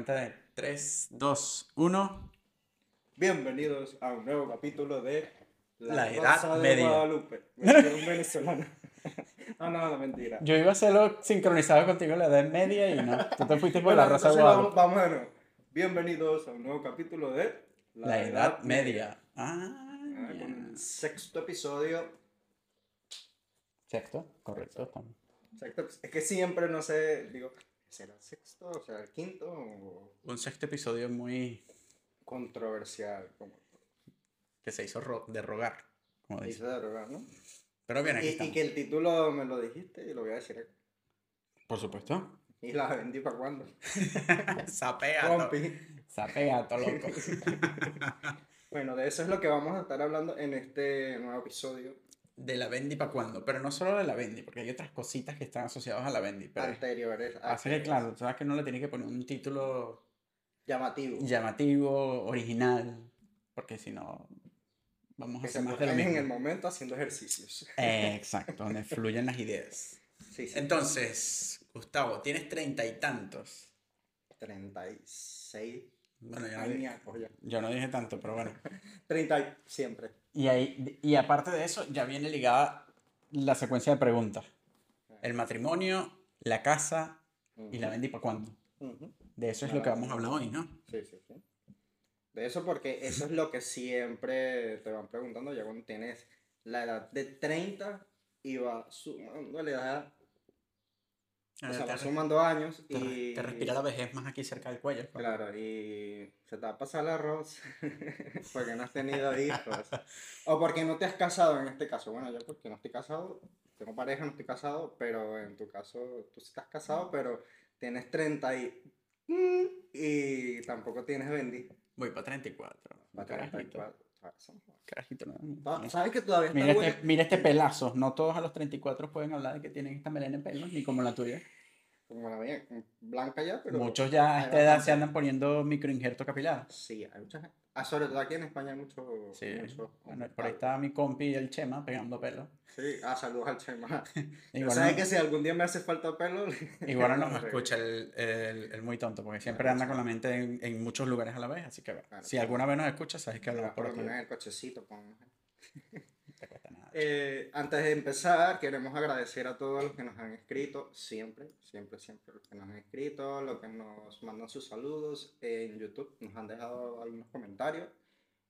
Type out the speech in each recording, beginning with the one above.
cuenta de 3, 2, 1. Bienvenidos a un nuevo capítulo de La Edad Rosa de Media. Guadalupe. Salió un venezolano. no, no, no, mentira. Yo iba a hacerlo sincronizado contigo en la edad media y no. Tú te fuiste por Bueno, la raza de vamos, Guadalupe. vamos nuevo. Bienvenidos a un nuevo capítulo de La edad media. Ah, Ah, con el sexto episodio. Sexto, correcto. Sexto, es que siempre no sé, digo, ¿será el sexto o será el quinto? O Un sexto episodio muy. controversial, como que se hizo ro- de rogar, como dice dice. de rogar, ¿no? Pero bien, aquí Y, y que el título me lo dijiste y lo voy a decir aquí. Por supuesto. Y la vendí para cuándo. Sapeato. Compi. Sapeato, loco. Bueno, de eso es lo que vamos a estar hablando en este nuevo episodio De la Bendy para cuándo. Pero no solo de la Bendy, porque hay otras cositas que están asociadas a la Bendy. Pero anteriores. Así que este claro, sabes que no le tienes que poner un título Llamativo. llamativo, original, porque si no, vamos a que hacer más de lo ocurren en el mismo. momento haciendo ejercicios. Eh, exacto, donde fluyen las ideas. Sí, sí. Entonces, Gustavo, tienes treinta y tantos. 36 Bueno, yo no, dije, ya. yo no dije tanto, pero bueno. 30 y siempre. Y, ahí, y aparte de eso, ya viene ligada la secuencia de preguntas. El matrimonio, la casa y la vendí para cuándo. De eso es lo que vamos a hablar hoy, ¿no? Sí, sí, sí. De eso porque eso es lo que siempre te van preguntando ya cuando tienes la edad de 30 y va sumando la edad, o sea, te, va sumando años te- y... te respira la vejez más aquí cerca del cuello. Claro, y se te va a pasar el arroz porque no has tenido hijos. O porque no te has casado en este caso. Bueno, yo porque no estoy casado, tengo pareja, no estoy casado, pero en tu caso tú sí estás casado, pero tienes 30 y... mm, Y tampoco tienes bendi. Voy para 34. un Para Carajito. 34. Son- Carajito, no. ¿Sabes que todavía está Mira este, mira este pelazo. No todos a los 34 pueden hablar de que tienen esta melena en pelos, ni como la tuya. Como la mía, blanca ya, pero... Muchos ya a esta edad se andan poniendo microinjerto capilar. Sí, hay mucha gente. Ah, sobre todo aquí en España hay mucho... Sí. mucho Bueno, por ahí está mi compi el Chema pegando pelo. Sí, ah, saludos al Chema. Igual, ¿Sabes no, que si algún día me hace falta pelo? igual no nos Hombre. escucha el, el, el muy tonto, porque siempre Claro, anda con la mente en, en muchos lugares a la vez. Así que Claro, si claro. alguna vez nos escucha, sabes que hablamos Por aquí. el cochecito. pon- No te cuesta nada. Eh, antes de empezar, queremos agradecer a todos los que nos han escrito, siempre, siempre, siempre los que nos han escrito, los que nos mandan sus saludos en YouTube, nos han dejado algunos comentarios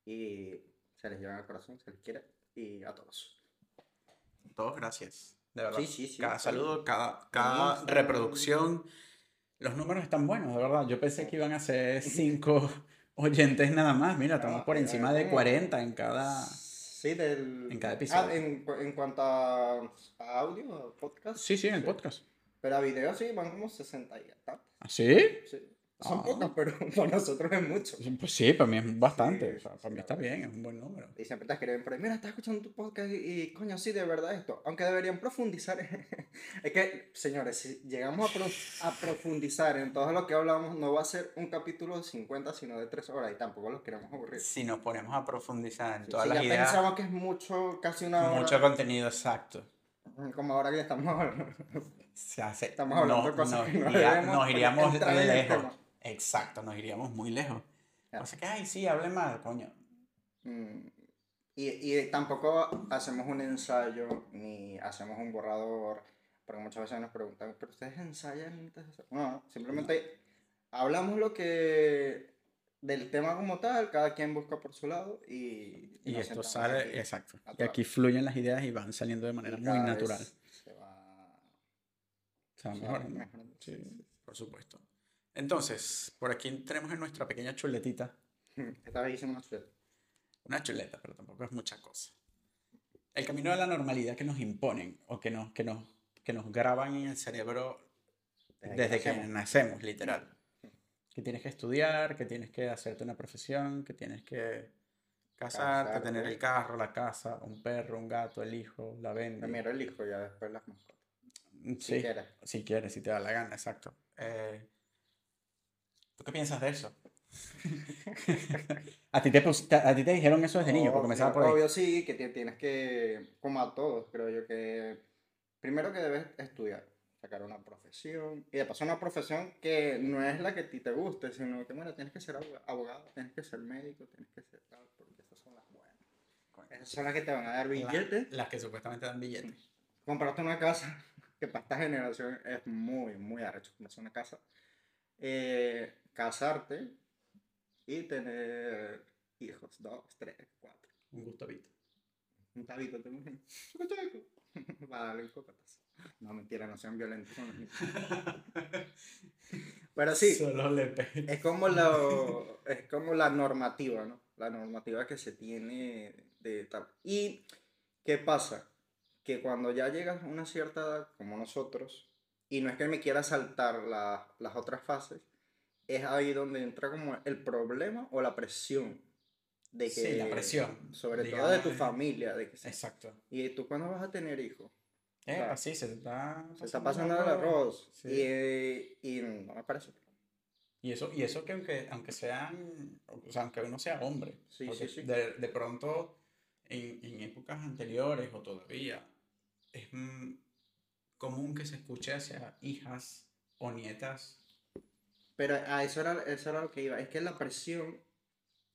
y se les lleva al corazón, se les quiere y a todos. Todos gracias. De verdad. Sí, sí, sí, Cada saludo, cada, cada reproducción. Los números están buenos, de verdad. Yo pensé que iban a ser cinco oyentes nada más. Mira, estamos por encima de ¿cómo? 40 en cada. Sí, del... En cada episodio. Ah, en, en cuanto a, a audio, a podcast. Sí, sí, en el podcast. Pero a video sí, van como 60 y tantos. ¿Ah, sí? Sí. Son Ah. pocos, pero para nosotros es mucho. Pues sí, para mí es bastante. Sí, o sea, sí, para mí sí, está bien, es un buen número. Y siempre te escriben por ahí, mira, estás escuchando tu podcast y, y, coño, sí, de verdad esto. Aunque deberían profundizar. es que, señores, si llegamos a, pro- a profundizar en todo lo que hablamos, no va a ser un capítulo de 50, sino de 3 horas y tampoco los queremos aburrir. Si nos ponemos a profundizar en Si todas ya las ideas, pensamos que es mucho, casi una hora, mucho contenido exacto. como ahora que estamos hablando. Se hace, Estamos hablando de cosas nos, que no iría- debemos nos iríamos lejos. Exacto, nos iríamos muy lejos. Ya. O sea que, ay, sí, hable mal, coño. Mm, Y, y tampoco hacemos un ensayo ni hacemos un borrador, porque muchas veces nos preguntan, ¿pero ustedes ensayan antes de hacer-?" No, simplemente hablamos lo que del tema como tal, cada quien busca por su lado y, Y esto sale, aquí exacto. Y aquí fluyen las ideas y van saliendo de manera muy natural. se va- Se va mejorando. mejorando. Sí, por supuesto. Entonces, por aquí tenemos en nuestra pequeña chuletita. Esta vez hicimos una chuleta. Una chuleta, pero tampoco es mucha cosa. El camino de la normalidad que nos imponen o que nos, que nos, que nos graban en el cerebro Desde que desde que nacemos. nacemos, literal. Que tienes que estudiar, que tienes que hacerte una profesión, que tienes que casarte, Casarte. tener el carro, la casa, un perro, un gato, el hijo, la venda. Primero el hijo, ya después las mascotas. Sí, Si quieres. si quieres, si te da la gana, exacto. Eh, ¿Tú qué piensas de eso? ¿A ti te, pus- te- a ti te dijeron eso desde niño, porque comenzaba por ahí. Obvio sí, que ti- tienes que, como a todos, creo yo, que primero que debes estudiar. sacar una profesión. Y de paso una profesión que no es la que a ti te guste, sino que, bueno, tienes que ser aboga- abogado, tienes que ser médico, tienes que ser tal, porque esas son las buenas. Esas son las que te van a dar billetes. las que supuestamente dan billetes. Comprarte una casa, que para esta generación es muy, muy arrecho comprarse una casa. Eh, casarte y tener hijos, dos, tres, cuatro. Un gusto Vito. Un tabito, tengo un a darle un cocotazo. No, mentira, no sean violentos con los niños. Pero sí, Solo le pe- es como, lo, es como la normativa, ¿no? La normativa que se tiene de tal. ¿Y qué pasa? Que cuando ya llegas a una cierta edad, como nosotros, y no es que me quiera saltar la- las otras fases, es ahí donde entra como el problema o la presión. De que, Sí, la presión, Sobre digamos, todo de tu eh. familia. De que, Exacto. ¿Y tú cuándo vas a tener hijos? Eh, Claro. así se te está Se está pasando el arroz. Sí. Y, y no me parece. Y eso, y eso que aunque, aunque sean, o sea, aunque uno sea hombre, Sí, sí, sí. De, de pronto en, en épocas anteriores o todavía es mm, común que se escuche hacia hijas o nietas. Pero a eso era, eso era lo que iba. Es que la presión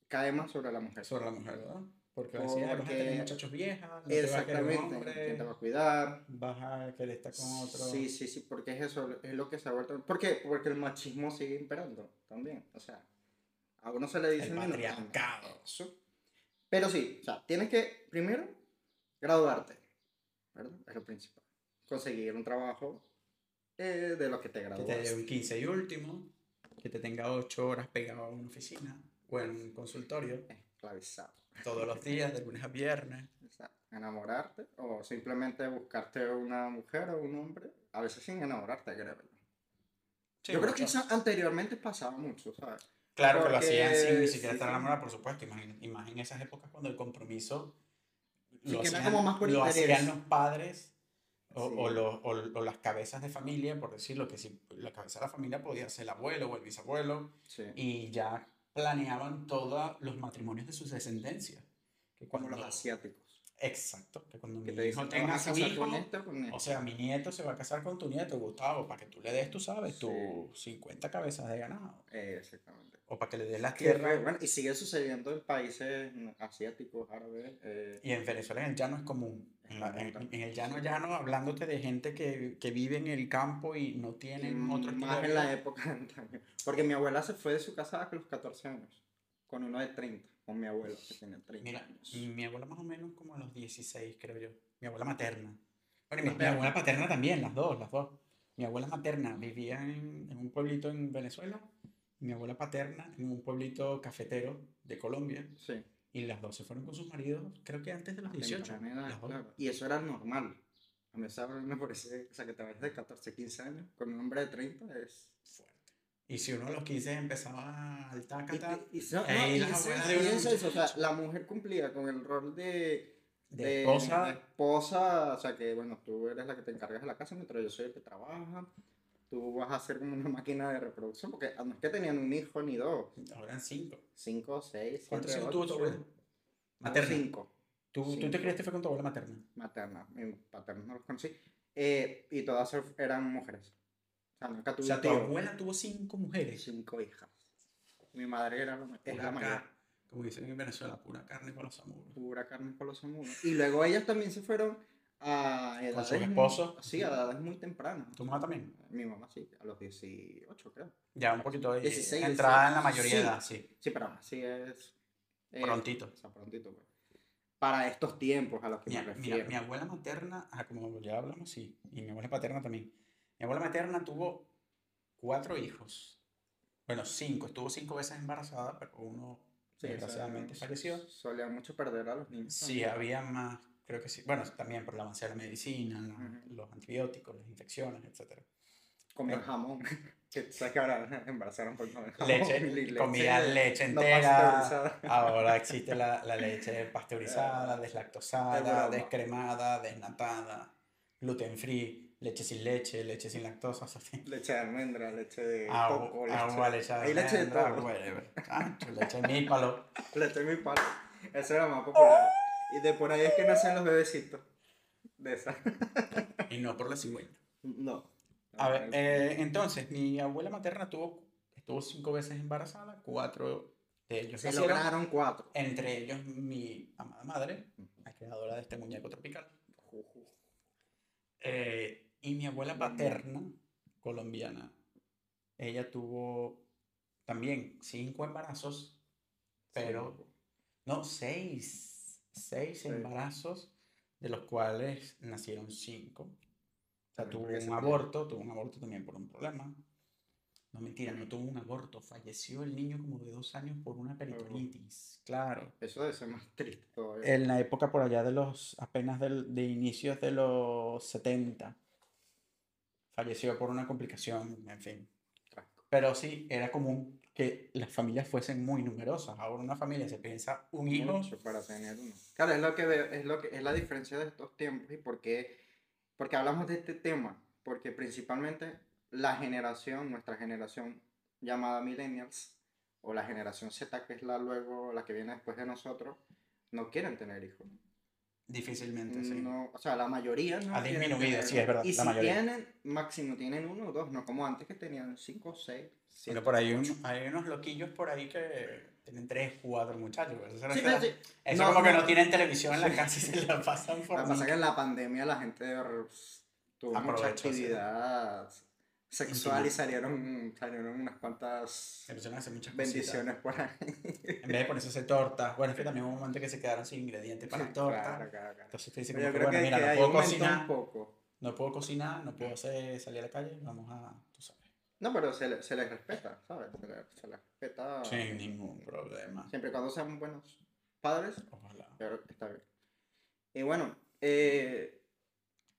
cae más sobre la mujer. sobre la mujer, ¿verdad? Porque decía, vas a Porque- tener muchachos viejas, no te va a Exactamente. hombre, ¿Quién te va a cuidar? vas a querer estar con otro. Sí, sí, sí, porque es eso, es lo que se ha vuelto. ¿Por qué? Porque el machismo sigue imperando también. O sea, a uno se le dice. El "Mira, no, patriarcado. eso". Pero sí, o sea, tienes que primero graduarte, ¿verdad? Es lo principal. Conseguir un trabajo eh, de lo que te Que gradúas. te un 15 y último, que te tenga 8 horas pegado a una oficina o en un consultorio Esclavizado. todos los días, de lunes a viernes. O sea, enamorarte o simplemente buscarte una mujer o un hombre, a veces sin enamorarte, creo yo. Sí, yo creo que eso anteriormente pasaba mucho, ¿sabes? Claro que lo hacían sin ni siquiera sí, estar enamorados, por supuesto. Imagina, esas épocas cuando el compromiso Sí, lo, que era hacían, como más por lo hacían los padres o, Sí. o los- o- o las cabezas de familia, por decirlo, que si la cabeza de la familia podía ser el abuelo o el bisabuelo, Sí. y ya planeaban todos los matrimonios de sus descendencias. Que Como cuando, los asiáticos. Exacto, que cuando Que mi te hijo dicen, "Te tenga su hijo, con o con este". o sea, mi nieto se va a casar con tu nieto, Gustavo, para que tú le des, tú sabes, Sí. tus 50 cabezas de ganado. Eh, exactamente. O para que le des las tierras. bueno, y sigue sucediendo en países asiáticos, árabes. eh, Y en Venezuela en el llano es común. En, la- en- común en el llano llano, hablándote de gente que, que vive en el campo y no tienen otro estilo más de en la época. Porque mi abuela se fue de su casa a los 14 años. Con uno de 30. Con mi abuelo, que tenía 30 Mira, años. mi abuela más o menos como a los 16, creo yo. Mi abuela materna. Bueno, y mi, mi abuela paterna también, las dos, las dos. Mi abuela materna vivía en, en un pueblito en Venezuela. Y mi abuela paterna en un pueblito cafetero de Colombia. Sí. Y las dos se fueron con sus maridos, creo que antes de los 18. temprana edad, las claro. Y eso era normal. A mí me parece, o sea, que te vayas de 14, 15 años con un hombre de 30 es Fuerte. Y si uno a los 15 empezaba al Y, tácata, y- y so- no, y las abuelas de y eso es, o sea, la mujer cumplía con el rol de, de esposa, de esposa, o sea, que bueno, tú eres la que te encargas de la casa mientras yo soy el que trabaja. Tú vas a ser como una máquina de reproducción, porque no es que tenían un hijo ni dos, ahora cinco. cinco, seis, ¿Cuántos hijos tuvo tu abuela? Materna. Cinco, ¿Tú, tú Cinco. te criaste fue con tu abuela materna? materna. Mi paterna no los conocí. Eh, y todas eran mujeres. O sea, nunca O tuve sea, un tu abuela tuvo cinco mujeres. Cinco hijas. Mi madre era la, es la mayor. como dicen en Venezuela, pura carne para los amuros. Pura carne por los amuros. Y luego ellas también se fueron a edades. sus muy- esposos? Sí, a edades muy tempranas. ¿Tu mamá también? Mi mamá sí, a los 18 creo. Ya, un poquito ahí. 16, entrada en la 17. mayoría de Sí. edad, sí. Sí, pero así es. eh, Prontito. O sea, prontito, pues. Para estos tiempos a los que Mi, me mira, refiero. mi abuela materna, ah, como ya hablamos, sí. Y mi abuela paterna también. Mi abuela materna tuvo cuatro hijos. Bueno, cinco. Estuvo cinco veces embarazada, pero uno Sí, desgraciadamente falleció. Solían mucho perder a los niños. Sí, también. había más, creo que sí. Bueno, también por el avance de la medicina, la- Ujú. los antibióticos, las infecciones, etc. Comían Eh. jamón. que sabes que ahora embarazaron por comer jamón. Leche, y comía leche no entera. pasteurizada. Ahora existe la, la leche pasteurizada, Es deslactosada, descremada, desnatada, gluten free, leche sin leche, leche sin lactosa, Leche de almendra, leche de agua, coco, leche, agua, leche de Hay leche de almendra, todo. whatever. Chancho, leche de mípalo. leche de mi palo. Eso era más popular. Y de por ahí es que nacen los bebecitos. De esa. Y no por la cigüeña. No. A ver, eh, entonces, mi abuela materna tuvo, estuvo cinco veces embarazada, cuatro de ellos Se nacieron, lograron cuatro. entre ellos mi amada madre, la creadora de este muñeco tropical. Eh, y mi abuela paterna, colombiana, ella tuvo también cinco embarazos, pero no, seis, seis Sí. embarazos, de los cuales nacieron cinco. O sea, tuvo un aborto, tuvo un aborto también por un problema. No, mentira, no tuvo un aborto, falleció el niño como de dos años por una peritonitis, claro. Eso debe ser más triste todavía. En la época por allá de los, apenas del- de inicios de los 70, falleció por una complicación, en fin. Pero sí, era común que las familias fuesen muy numerosas. Ahora una familia se piensa un hijo. Para tener uno. Claro, es lo que es lo que es la diferencia de estos tiempos y por qué, porque hablamos de este tema, porque principalmente la generación, nuestra generación llamada millennials o la generación Z que es la luego la que viene después de nosotros, no quieren tener hijos. Difícilmente, sí. No, o sea, la mayoría no Ha disminuido, sí, es verdad, Y la si mayoría. tienen, máximo tienen uno o dos, no como antes que tenían cinco o seis. Pero siete, por ahí un- hay unos loquillos por ahí que tienen tres, cuatro muchachos. Eso, Sí, pero sí. eso No, como que no. tienen televisión en la casa y se la pasan por Lo que pasa es que en la pandemia la gente r- tuvo mucha sí. Sexual y salieron, salieron unas cuantas hacer muchas cositas. bendiciones por ahí. En vez de ponerse a hacer tortas. Bueno, es que también hubo un momento que se quedaron sin ingredientes para las tortas. Claro, claro, claro. Entonces te dicen Pero como yo creo bueno, que, mira, no puedo cocinar, un poco. no puedo cocinar, no puedo hacer, salir a la calle, vamos a, tú sabes, No, pero se, le- se les respeta, ¿sabes? Se les, se les respeta sin ningún problema. siempre y cuando sean buenos padres, Ojalá. que está bien. Y bueno, eh,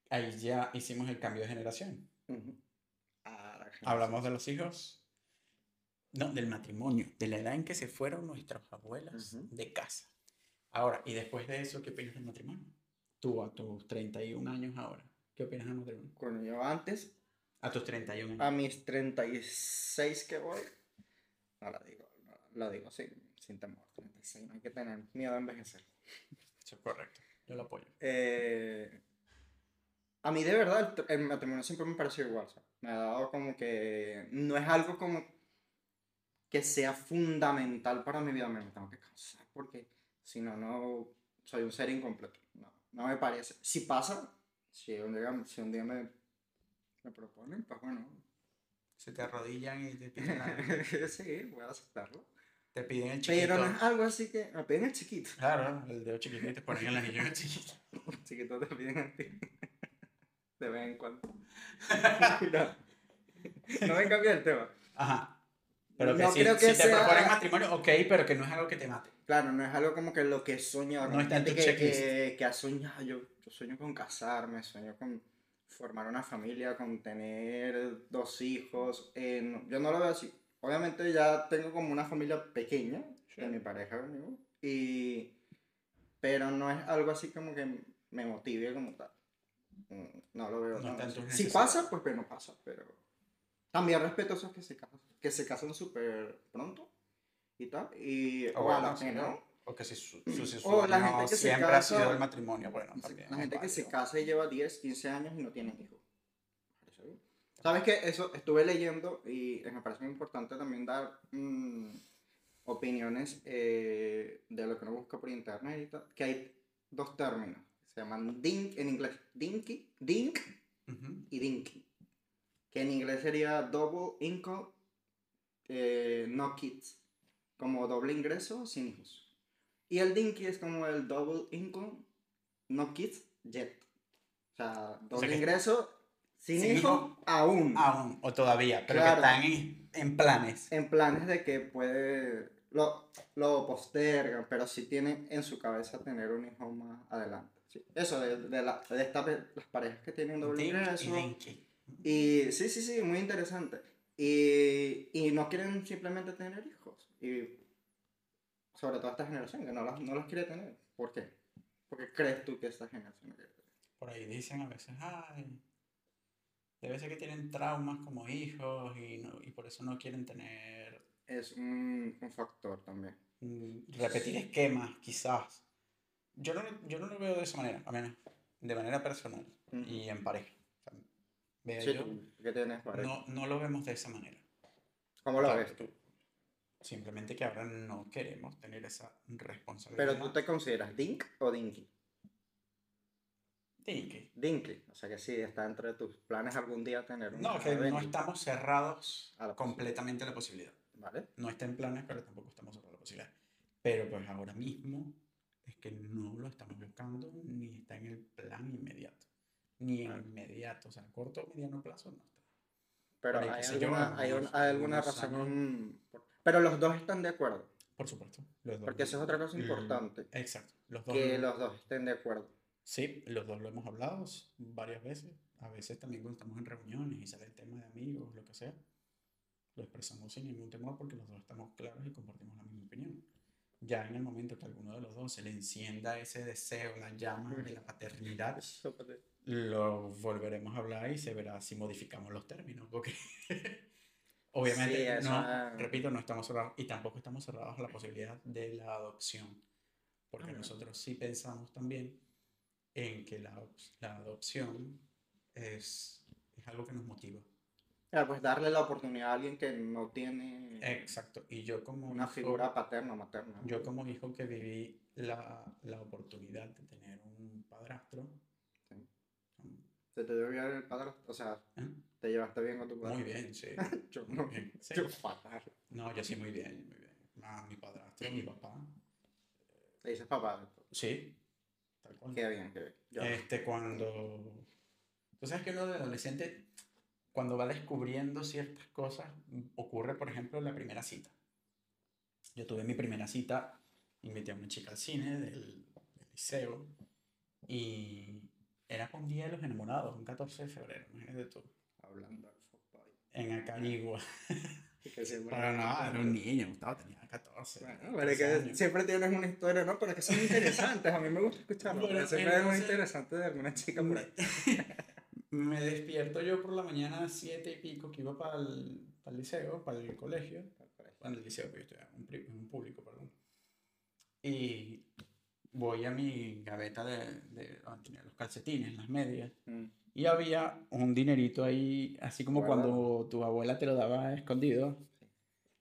Ahí ya hicimos el cambio de generación. la generación. Hablamos de los hijos. No, del matrimonio, de la edad en que se fueron nuestras abuelas Ujú. de casa. Ahora, y después de eso, ¿qué opinas del matrimonio? Tú a tus 31 años ahora, ¿qué opinas del matrimonio? Bueno, yo antes A tus 31 años. A mis 36 que voy, no la digo, no, lo digo sin, sin temor. 36, no hay que tener miedo a envejecer. Eso es correcto. Yo lo apoyo. Eh, a mí de verdad el, el matrimonio siempre me pareció igual. sea, me ha dado como que no es algo como que sea fundamental para mi vida. Me tengo que casar porque si no, no soy un ser incompleto. No, no me parece. Si pasa, si un día, si un día me, me proponen, pues bueno, Se te arrodillan y te piden, la- sí, voy a aceptarlo. te piden el chiquito. Pero no es algo así que me piden el chiquito. Claro, el dedo chiquito y te ponen el anillo chiquito. Chiquito te piden a ti. De vez en cuando. Mira, no me cambia el tema. Ajá. Pero que No si, creo que si te sea- proponen matrimonio, ok, pero que no es algo que te mate. Claro, no es algo como que lo que soñado. No está en tu que, checklist. que, que ha soñado. Yo, yo sueño con casarme, sueño con formar una familia, con tener dos hijos. eh, no- yo no lo veo así. Obviamente ya tengo como una familia pequeña de mi pareja conmigo. Y, pero no es algo así como que me motive como tal. Mm, No lo veo. No tan está en así. tus Si pasa, pues no pasa. Pero también respeto a esos que se casan, que se casan súper pronto y tal. Y O o a que no. O que si su, su, su O la gente que se siempre ha casa- sido el matrimonio. Bueno, también. La gente que se casa y lleva 10, 15 años y no tienen hijos. ¿Sabes qué? Eso estuve leyendo y me parece muy importante también dar mm, opiniones eh, de lo que uno busca por internet y tal. Que hay dos términos. Se llaman dink en inglés. Dinky, dink y dinky. Que en inglés sería double income, eh, no kids. Como doble ingreso sin hijos. Y el dinky es como el double income, no kids, yet. O sea, doble ingreso sin, sin hijos hijo, aún. Aún, o todavía, pero Claro. que están en, en planes. En planes de que puede. Lo, lo postergan, pero sí tienen en su cabeza tener un hijo más adelante. Sí. Eso, de, de, la, de estas las parejas que tienen doble ingreso. y sí, sí, sí, muy interesante. Y, y no quieren simplemente tener hijos. Y sobre todo esta generación, que no los, no los quiere tener. ¿Por qué? ¿Por qué crees tú que esta generación no quiere tener? Por ahí dicen a veces, ay, debe ser que tienen traumas como hijos y, no- y por eso no quieren tener, Es un, un factor también. repetir esquemas, quizás. Yo no, yo no lo veo de esa manera, a menos de manera personal Ujú. y en pareja. O sea, Vea Sí, yo, ¿qué tienes pareja? no, no lo vemos de esa manera. ¿Cómo lo Claro, ves tú? Simplemente que ahora no queremos tener esa responsabilidad. Pero tú te consideras Dink o Dinky? Dinky. Dinky. O sea que sí, está entre tus planes algún día tener un No, que no Dinky, estamos cerrados A la completamente a la posibilidad. ¿Vale? No está en planes, pero tampoco estamos cerrados a la posibilidad. Pero pues ahora mismo es que no lo estamos buscando ni está en el plan inmediato. Ni en inmediato, o sea, corto o mediano plazo no está. Pero hay yo, alguna, hay, un- algunos- hay alguna algunos razón. Pero los dos están de acuerdo. Por supuesto. Los dos Porque eso es otra cosa Mm, importante. Exacto. Los dos Que lo- los dos estén de acuerdo. Sí, los dos lo hemos hablado varias veces. A veces también cuando estamos en reuniones y sale el tema de amigos, lo que sea, lo expresamos sin ningún temor porque los dos estamos claros y compartimos la misma opinión. Ya en el momento que alguno de los dos se le encienda ese deseo, la llama de la paternidad, lo volveremos a hablar y se verá si modificamos los términos. Porque obviamente, Sí, eso no, repito, no estamos cerrados y tampoco estamos cerrados a la posibilidad de la adopción. Porque nosotros sí pensamos también en que la, la adopción es, es algo que nos motiva. Claro, pues darle la oportunidad a alguien que no tiene Exacto. Y yo como una hijo- figura paterna o materna. yo como hijo que viví la, la oportunidad de tener un padrastro, Sí. ¿Se te dio bien el padre? O sea, ¿eh? ¿te llevaste bien con tu padre? muy bien, sí. Yo muy no. bien, sí. Yo fatal. No, yo sí, muy bien, muy bien. Ah, mi padrastro, mi papá. Le dices papá. Sí, tal cual. Qué bien, qué bien. Yo. Este, cuando. Tú sabes que uno de adolescente, cuando va descubriendo ciertas cosas, ocurre, por ejemplo, la primera cita. Yo tuve mi primera cita, invité a una chica al cine del, del liceo y era con Día de los Enamorados, un 14 de febrero, imagínate tú, Hablando del fuckboy. en Acarigua. Pero no, era un niño, Gustavo tenía 14. Bueno, pero es 13 que siempre tienes una historia, ¿no? Pero que son interesantes. A mí me gusta escucharlo. Bueno, siempre es muy entonces- interesante de alguna chica por ahí. Me despierto yo por la mañana a siete y pico que iba para el, para el liceo, para el colegio. Bueno, el liceo, que yo estoy en un, público, perdón. Y voy a mi gaveta de, de tenía los calcetines, las medias. Mm. Y había un dinerito ahí, así como cuando tu abuela te lo daba escondido.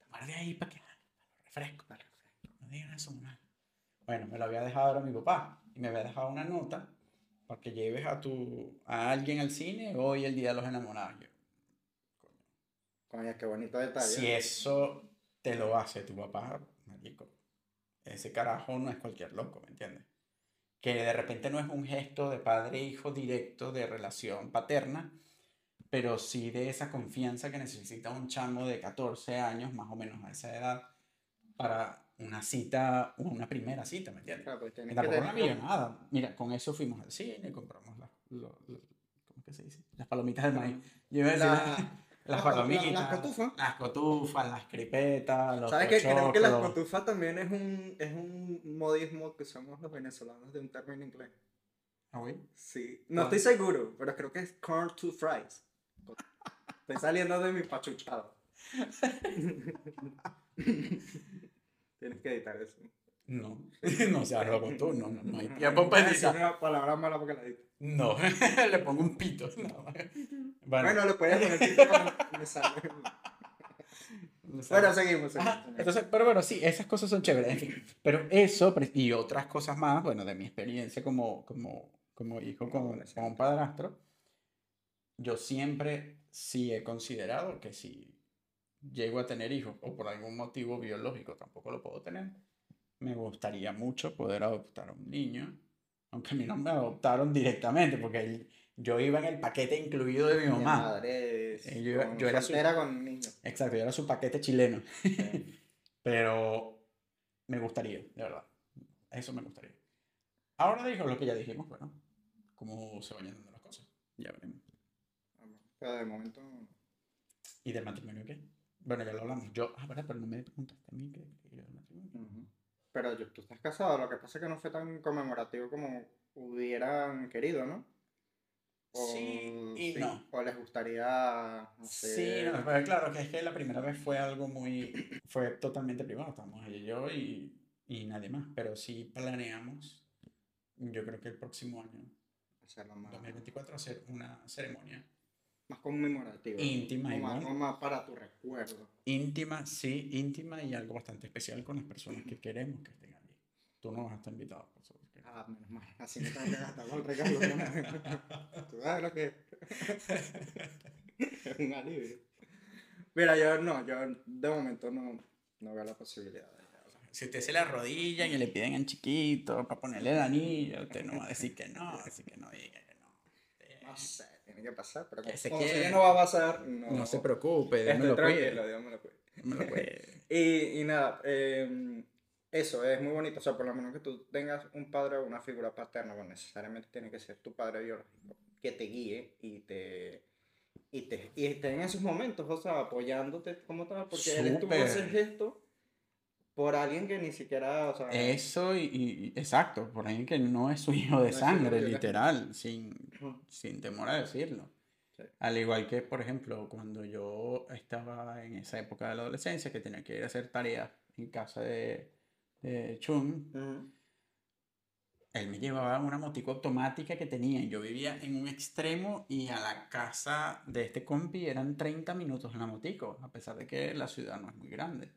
Guarde ahí para que para los refrescos. No digan eso. Bueno, me lo había dejado ahora mi papá. Y me había dejado una nota para que lleves a tu a alguien al cine hoy el día de los enamorados. Yo, Coño, qué bonito detalle. si eso te lo hace tu papá, marico, ese carajo no es cualquier loco, ¿me entiendes? Que de repente no es un gesto de padre-hijo directo de relación paterna, pero sí de esa confianza que necesita un chamo de 14 años, más o menos a esa edad, para una cita, una primera cita, ¿me entiendes? Claro, pues Que que tampoco una tener- millonada. Mira, con eso fuimos al cine, compramos las, lo- lo- ¿cómo que se dice? Las palomitas de maíz. Yo iba a decir La- las- las las- palomitas. las cotufas. Las cotufas, las cripetas, los ¿Sabes qué? Creo que la pochoclos. cotufa también es un, es un modismo que usamos los venezolanos de un término inglés. Ah, güey. Sí. No Ah. estoy seguro, pero creo que es corn to fries. Estoy saliendo de mi pachuchado. Tienes que editar eso. No, no seas loco tú, no, no, no hay tiempo para Es editar. una palabra mala porque la edito. No, le pongo un pito. no. Bueno, Bueno, le puedes poner tipo cuando me sale. Bueno, seguimos. Ajá, seguimos. entonces, pero bueno, sí, esas cosas son chéveres, en fin. Pero eso y otras cosas más, bueno, de mi experiencia como, como, como hijo adolescente. con un padrastro, yo siempre sí he considerado que si llego a tener hijos o por algún motivo biológico tampoco lo puedo tener, me gustaría mucho poder adoptar a un niño, aunque a mí no me adoptaron directamente, porque el- yo iba en el paquete incluido de mi Mi mamá. madre es Eh, yo- con- yo era su- con niños. Exacto, yo era su paquete chileno. Sí. Pero me gustaría, de verdad. Eso me gustaría. Ahora dijo lo que ya dijimos, bueno, cómo se vayan dando las cosas. Ya veremos. Pero de momento. ¿Y del matrimonio qué? Bueno, ya lo hablamos. Yo, ah, verdad, pero no me preguntaste a mí qué era el matrimonio. ujú. Pero yo- tú estás casado, lo que pasa es que no fue tan conmemorativo como hubieran querido, ¿no? Sí y no. O les gustaría hacer... Sí, no, pero claro, que es que la primera vez fue algo muy, fue totalmente privado, estábamos ella y yo y, y nadie más, pero sí planeamos, yo creo que el próximo año, hacerlo más- 2024, hacer una ceremonia más conmemorativa. Íntima, o más, igual. o más para tu recuerdo. Íntima, sí, íntima y algo bastante especial con las personas que queremos que estén allí. Tú no vas a estar invitado, por no. Ah, menos mal. Así no gastar con el regalo. ¿no? ¿Tú sabes lo que es? Un alivio. Mira, yo no, yo de momento no, no veo la posibilidad de Si usted se la arrodillan y le piden en chiquito para ponerle el anillo, usted no va a decir que no, así que no diga que no. No sé, tiene que pasar, pero como, como quede. que no va a pasar, no, No se preocupe, Dios me Estoy lo tranquilo. Dios me lo cuide. Me lo cuide. Y, y nada, eh, eso es muy bonito. O sea, por lo menos que tú tengas un padre o una figura paterna, bueno, necesariamente tiene que ser tu padre biológico, que te guíe y te, y te, y esté en esos momentos, o sea, apoyándote como tal, porque él estuvo Súper. ese gesto por alguien que ni siquiera, o sea, Eso y, y- exacto, por ahí que no es su hijo de No su hijo sangre, biológico. literal, sin, sin temor a decirlo. Sí. Al igual que, por ejemplo, cuando yo estaba en esa época de la adolescencia, que tenía que ir a hacer tareas en casa de, de Chun, Ujú. él me llevaba una motico automática que tenía. Yo vivía en un extremo y a la casa de este compi eran 30 minutos en la motico, a pesar de que la ciudad no es muy grande.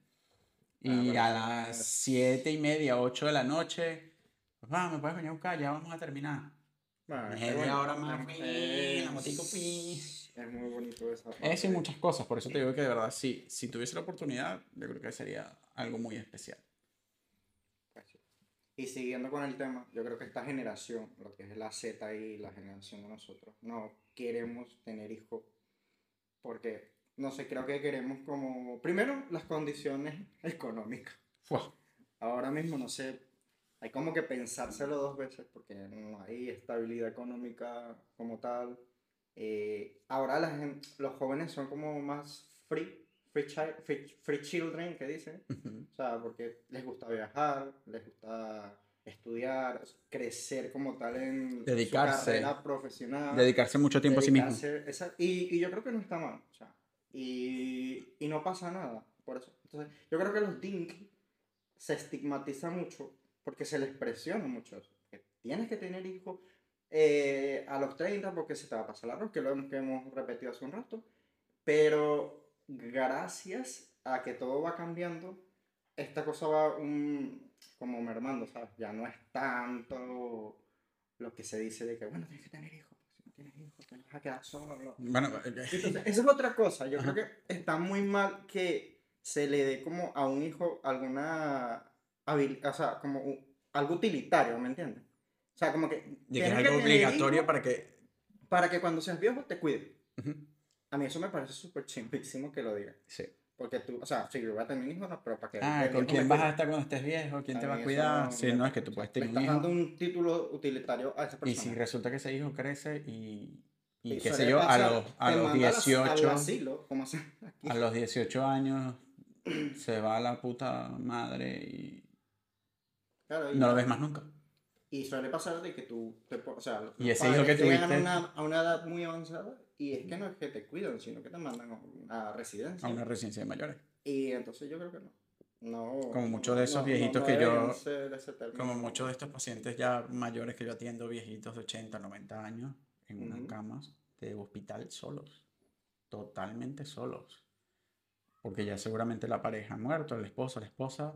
Y Ah, pero a las 7 y media, 8 de la noche, papá, ¿me puedes venir a buscar? Ya vamos a terminar. Bueno, es bueno, hora más, es- pi, la motico, pi. Es muy bonito esa Eso y parte. muchas cosas, por eso te digo que de verdad, sí, si tuviese la oportunidad, yo creo que sería algo muy especial. Pues. Y siguiendo con el tema, yo creo que esta generación, lo que es la Z y la generación de nosotros, no queremos tener hijos porque, no sé, creo que queremos como, primero, las condiciones económicas. Ahora mismo, no sé, hay como que pensárselo dos veces porque no hay estabilidad económica como tal. Eh, ahora la gen- los jóvenes son como más free, free, chi- free, free children, que dicen. Ujú. O sea, porque les gusta viajar, les gusta estudiar, crecer como tal en Dedicarse. su carrera profesional. Dedicarse mucho tiempo a sí mismo. dedicarse- esa- y, y yo creo que no está mal. O sea, y, y no pasa nada por eso. Entonces, yo creo que los DINK se estigmatiza mucho porque se les presiona mucho. Que tienes que tener hijos eh, a los 30 porque se te va a pasar el arroz, que lo hemos, que hemos repetido hace un rato. Pero gracias a que todo va cambiando, esta cosa va un, como mermando, ¿sabes? Ya no es tanto lo que se dice de que, bueno, tienes que tener hijos, tienes hijos te vas a quedar solo. Bueno, Entonces, esa es otra cosa. Yo Ajá. creo que está muy mal que se le dé como a un hijo alguna habilidad, o sea, como un- algo utilitario, ¿me entiendes? O sea, como que... de que es algo obligatorio para que... para que cuando seas viejo te cuide. A mí eso me parece súper chimpísimo que lo digan. Sí. Porque tú, o sea, si yo voy a tener hijos, no, pero para que... Ah, ¿con quién vas a estar cuando estés viejo? ¿Quién te va a cuidar? no Sí, me no, es que tú puedes tener un estás hijo dando un título utilitario a esa y persona. si resulta que ese hijo crece y, y Y qué sé yo, a los, a los manda al as- 18, Al asilo, como se a los 18 años se va a la puta madre y Claro, y no lo ves más nunca. Y suele pasar de que tú, te, o sea, Y ese hijo que llegan tuviste- a una, a una edad muy avanzada y es que no es que te cuidan, sino que te mandan a una residencia. A una residencia de mayores. Y entonces yo creo que no. no Como muchos de esos no- viejitos no que yo-. Como muchos de estos pacientes ya mayores que yo atiendo, viejitos de 80, 90 años, en unas camas de hospital solos. Totalmente solos. Porque ya seguramente la pareja ha muerto, el esposo, la esposa,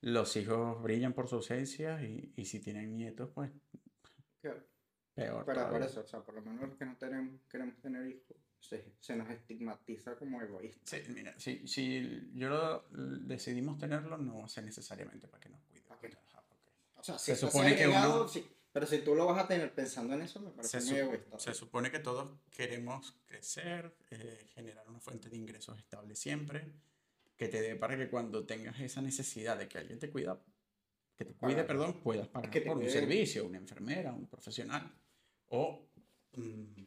los hijos brillan por su ausencia y, y si tienen nietos, pues Claro. Peor. Pero por eso, o sea, por lo menos los que no tenemos, queremos tener hijos, se, se nos estigmatiza como egoístas. Sí, mira, si, si yo lo- decidimos tenerlo, no va a ser necesariamente para que nos cuide. ¿Para qué? Ajá, porque O sea, si Se supone que uno- sí, pero si tú lo vas a tener pensando en eso, me parece se, muy egoísta. se supone que todos queremos crecer, eh, generar una fuente de ingresos estable siempre, que te dé para que cuando tengas esa necesidad de que alguien te cuida, que te cuide, perdón, puedas pagar por un servicio, una enfermera, un profesional, o mm,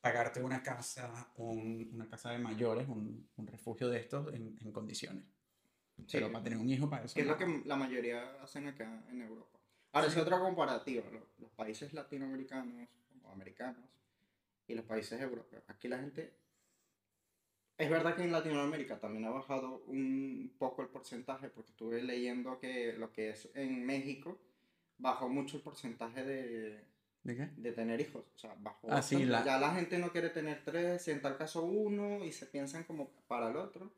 pagarte una casa, un- una casa de mayores, un, un refugio de estos en, en condiciones. Sí. Pero para tener un hijo, para eso que es lo que la mayoría hacen acá en Europa. Ahora, es otra comparativa, lo- los, países latinoamericanos o americanos y los países europeos. Aquí la gente... Es verdad que en Latinoamérica también ha bajado un poco el porcentaje, porque estuve leyendo que lo que es en México bajó mucho el porcentaje de, ¿De qué? de tener hijos. O sea, bajó. Ah, sí, la- Ya la gente no quiere tener tres, en tal caso uno, y se piensan como para el otro.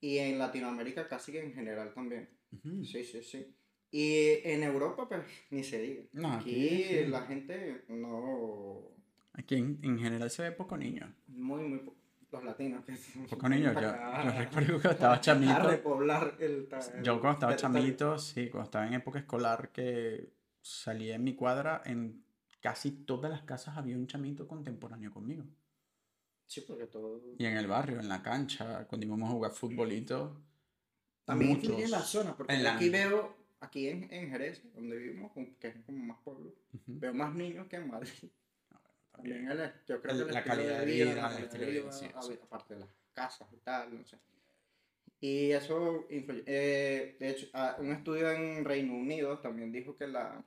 Y en Latinoamérica casi que en general también. Ujú. Sí, sí, sí. Y en Europa, pues, ni se diga. No, Aquí aquí sí. la gente no... Aquí en, en general se ve poco niño. Muy, muy... po- Los latinos. Que Poco niño. Yo, yo recuerdo cuando estaba chamito. repoblar el... el Yo cuando estaba chamito, sí, cuando estaba en época escolar que salía en mi cuadra, en casi todas las casas había un chamito contemporáneo conmigo. Sí, porque todo... Y en el barrio, en la cancha, cuando íbamos a jugar futbolito. También muchos. influye en la zona, porque En yo la- aquí veo, aquí en, en Jerez, donde vivimos, que es como más pueblo, veo más niños que en Madrid. También También. el, yo creo El- que la calidad de vida, la calidad de vida, sí, a- sí. aparte de las casas y tal, no sé. Y eso influye. Eh, de hecho, ah, un estudio en Reino Unido también dijo que la,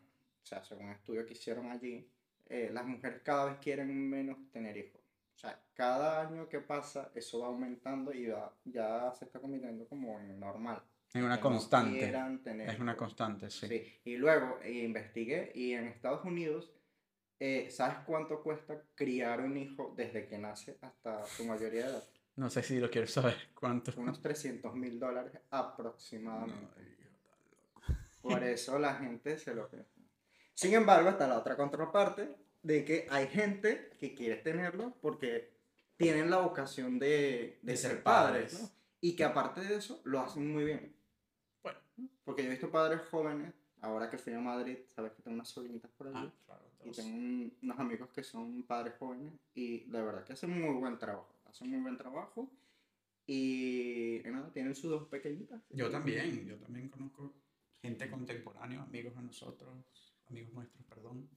sea, según un estudio que hicieron allí, eh, las mujeres cada vez quieren menos tener hijos. O sea, cada año que pasa, eso va aumentando y va- ya se está convirtiendo como en normal. Es una que no constante. quieran tener Es una hijos. constante, sí. Sí. Y luego eh, investigué y en Estados Unidos, eh, ¿sabes cuánto cuesta criar un hijo desde que nace hasta su mayoría de edad? No sé si lo quieres saber. ¿Cuánto? Unos 300 mil dólares aproximadamente. Loco. Por eso la gente se lo piensa. Sin embargo, está la otra contraparte de que hay gente que quiere tenerlo porque tienen la vocación de, de De ser ser padres, padres. ¿no? Y que aparte de eso, lo hacen muy bien. Bueno. Porque yo he visto padres jóvenes, ahora que fui a Madrid, sabes que tengo unas sobrinitas por allí. Ah, claro. Y tengo un- unos amigos que son padres jóvenes y de verdad que hacen muy buen trabajo. Hacen muy buen trabajo y, y nada, tienen sus dos pequeñitas. Yo también, yo también conozco gente contemporánea, amigos de nosotros, amigos nuestros, perdón,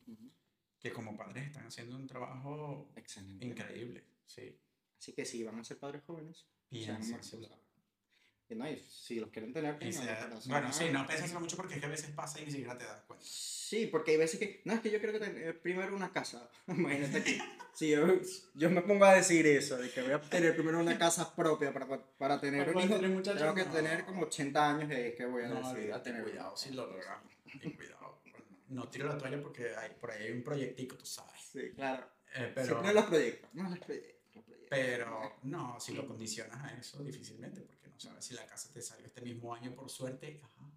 que como padres están haciendo un trabajo Excelente. increíble. Sí, Así que si van a ser padres jóvenes, sean no, si los quieren tener, tengan, sea- pero son bueno, sí, no piénsenselo mucho porque es que a veces pasa y ni siquiera te das cuenta. Sí, porque hay veces que, no, es que yo quiero que tener primero una casa. Imagínate que si yo, yo me pongo a decir eso, de que voy a tener primero una casa propia para, para tener un hijo, tener tengo que no. tener como 80 años y es que voy a No, a tener cuidado si lo logras. Y cuidado. No tiro la toalla porque hay, por ahí hay un proyectico, tú sabes. Sí, claro. Eh, pero, Siempre los proyectos, no los proyectos. los proyectos. pero no, si lo condicionas a eso, difícilmente, porque no sabes si la casa te salió este mismo año por suerte. Ajá,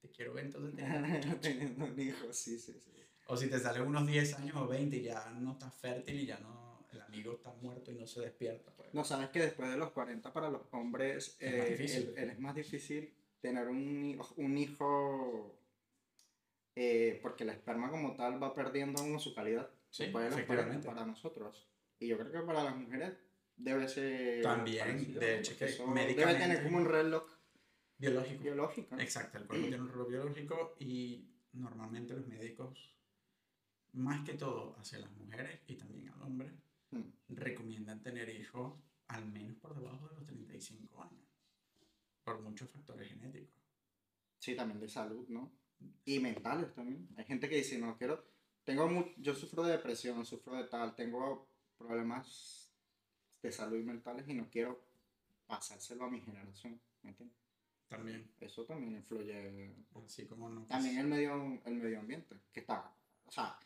te quiero ver entonces. Teniendo un hijo, sí, sí, sí. O si te sale unos 10 años o 20 y ya no estás fértil y ya no, el amigo está muerto y no se despierta. Pues. No, sabes que después de los 40 para los hombres Es más eh, difícil. el- el- es más difícil tener un, hijo- un hijo eh, porque la esperma como tal va perdiendo uno su calidad Sí, después de los 40 efectivamente. para nosotros. Y yo creo que para las mujeres debe ser También, parecido, de hecho, que debe tener como un reloj Biológico. biológico. Exacto, el cuerpo tiene un reloj biológico y normalmente los médicos, más que todo hacia las mujeres y también al hombre, Mm. recomiendan tener hijos al menos por debajo de los 35 años, por muchos factores genéticos. Sí, también de salud, ¿no? Y mentales también. Hay gente que dice, no quiero, tengo mu- yo sufro de depresión, sufro de tal, tengo problemas de salud mentales y no quiero pasárselo a mi generación, ¿me entiendes? También, Eso también influye. así como no. También el medio, el medio ambiente, que está, o sea,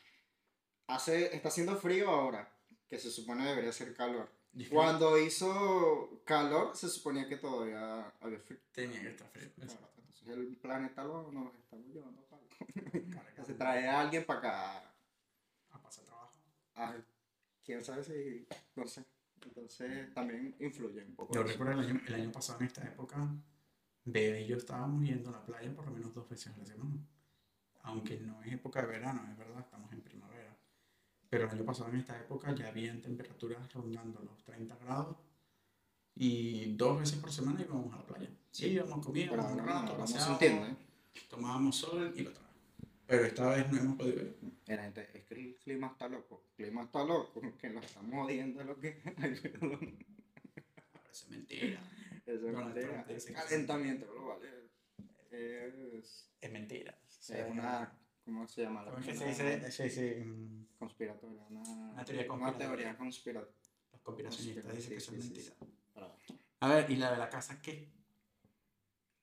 hace, está haciendo frío ahora, que se supone debería ser calor. Cuando hizo calor, se suponía que todavía había frío. Tenía que estar frío. Claro, el planeta lo nos estamos llevando para Cargando Se trae a alguien para acá. A pasar trabajo. a- quién sabe si. No sé. Entonces también influye un poco. Yo recuerdo el año, el año pasado en esta época, Bea y yo estábamos yendo a la playa por lo menos dos veces a la semana. Aunque no es época de verano, es verdad, estamos en primavera. Pero el año pasado en esta época ya habían temperaturas rondando los 30 grados y dos veces por semana íbamos a la playa. Sí, íbamos, comíamos un rato, paseábamos. ¿eh? tomábamos sol y otra vez. Pero esta vez no hemos podido ir. Gente, es que el clima está loco. El clima está loco. Que lo estamos odiando es lo que hay. pero Parece mentira. Eso es mentira. Sí. Calentamiento global. Es, Es mentira. es una. ¿Cómo se llama? ¿Cómo es que se Una dice? Sí, sí. mm, Conspiratoria. Una, Una teoría una conspiratoria. teoría conspiratoria. Los conspiracionistas dicen que son mentiras. A ver, ¿y la de la casa qué?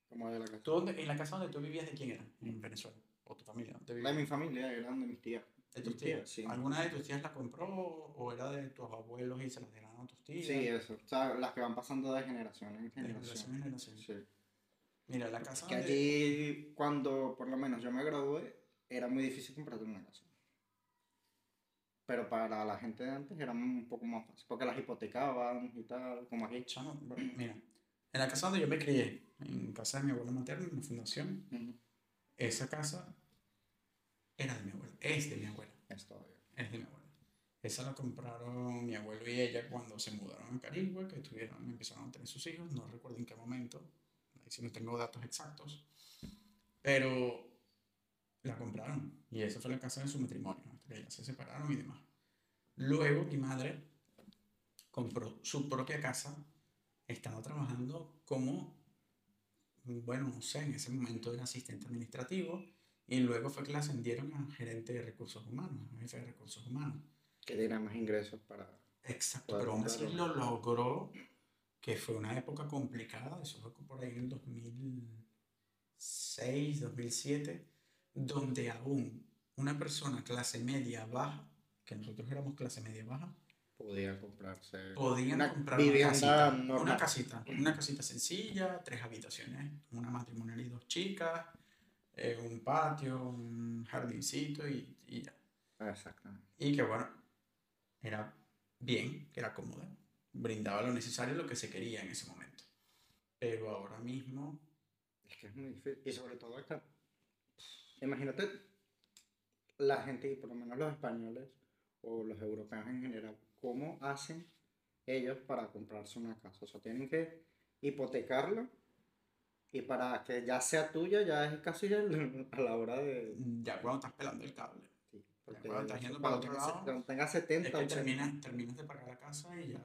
Como de la casa. ¿Tú dónde, ¿En la casa donde tú vivías de quién era? En Venezuela. ¿O tu familia? ¿Dónde La de mi familia eran de mis tías. De tus tías. sí. ¿Alguna de tus tías la compró o era de tus abuelos y se las dieron a tus tías? Sí, eso. O sea, las que van pasando de generación en De generación generación. en generación. Sí. Mira, la casa Que donde- allí, cuando por lo menos yo me gradué, era muy difícil comprarte una casa. Pero para la gente de antes era un poco más fácil, porque las hipotecaban y tal, como aquí. Chamo, bueno, mira, en la casa donde yo me crié, en casa de mi abuela materna, en la fundación, Ujú. esa casa era de mi abuela, es de mi abuela, Es todavía. es de mi abuela. Esa la compraron mi abuelo y ella cuando se mudaron a Carigua, que tuvieron, empezaron a tener sus hijos, no recuerdo en qué momento, ahí sí no tengo datos exactos, pero la compraron y esa fue la casa de su matrimonio, se separaron y demás. Luego mi madre compró su propia casa, estaba trabajando como, bueno, no sé, en ese momento era asistente administrativo y luego fue que la ascendieron a gerente de recursos humanos, a jefe de recursos humanos. Que tiene más ingresos para... Exacto, pero aún así lo logró, que fue una época complicada, eso fue por ahí en el 2006, 2007, donde aún una persona clase media baja, que nosotros éramos clase media baja, Podía comprarse... podían Una comprar una casita, normal. una casita, una casita sencilla, tres habitaciones, una matrimonial y dos chicas, eh, un patio, un jardincito y, y ya. Exactamente. Y que bueno, era bien, que era cómoda, brindaba lo necesario, lo que se quería en ese momento. Pero ahora mismo, Es que es muy difícil. Y sobre todo acá. Imagínate la gente, y por lo menos los españoles o los europeos en general, cómo hacen ellos para comprarse una casa. O sea, tienen que hipotecarlo y para que ya sea tuya ya es casi el- a la hora de... ya cuando estás pelando el cable, sí, porque cuando estás yendo para otro lado, cuando tengas es 70, que 80. terminas, terminas de pagar la casa y ya,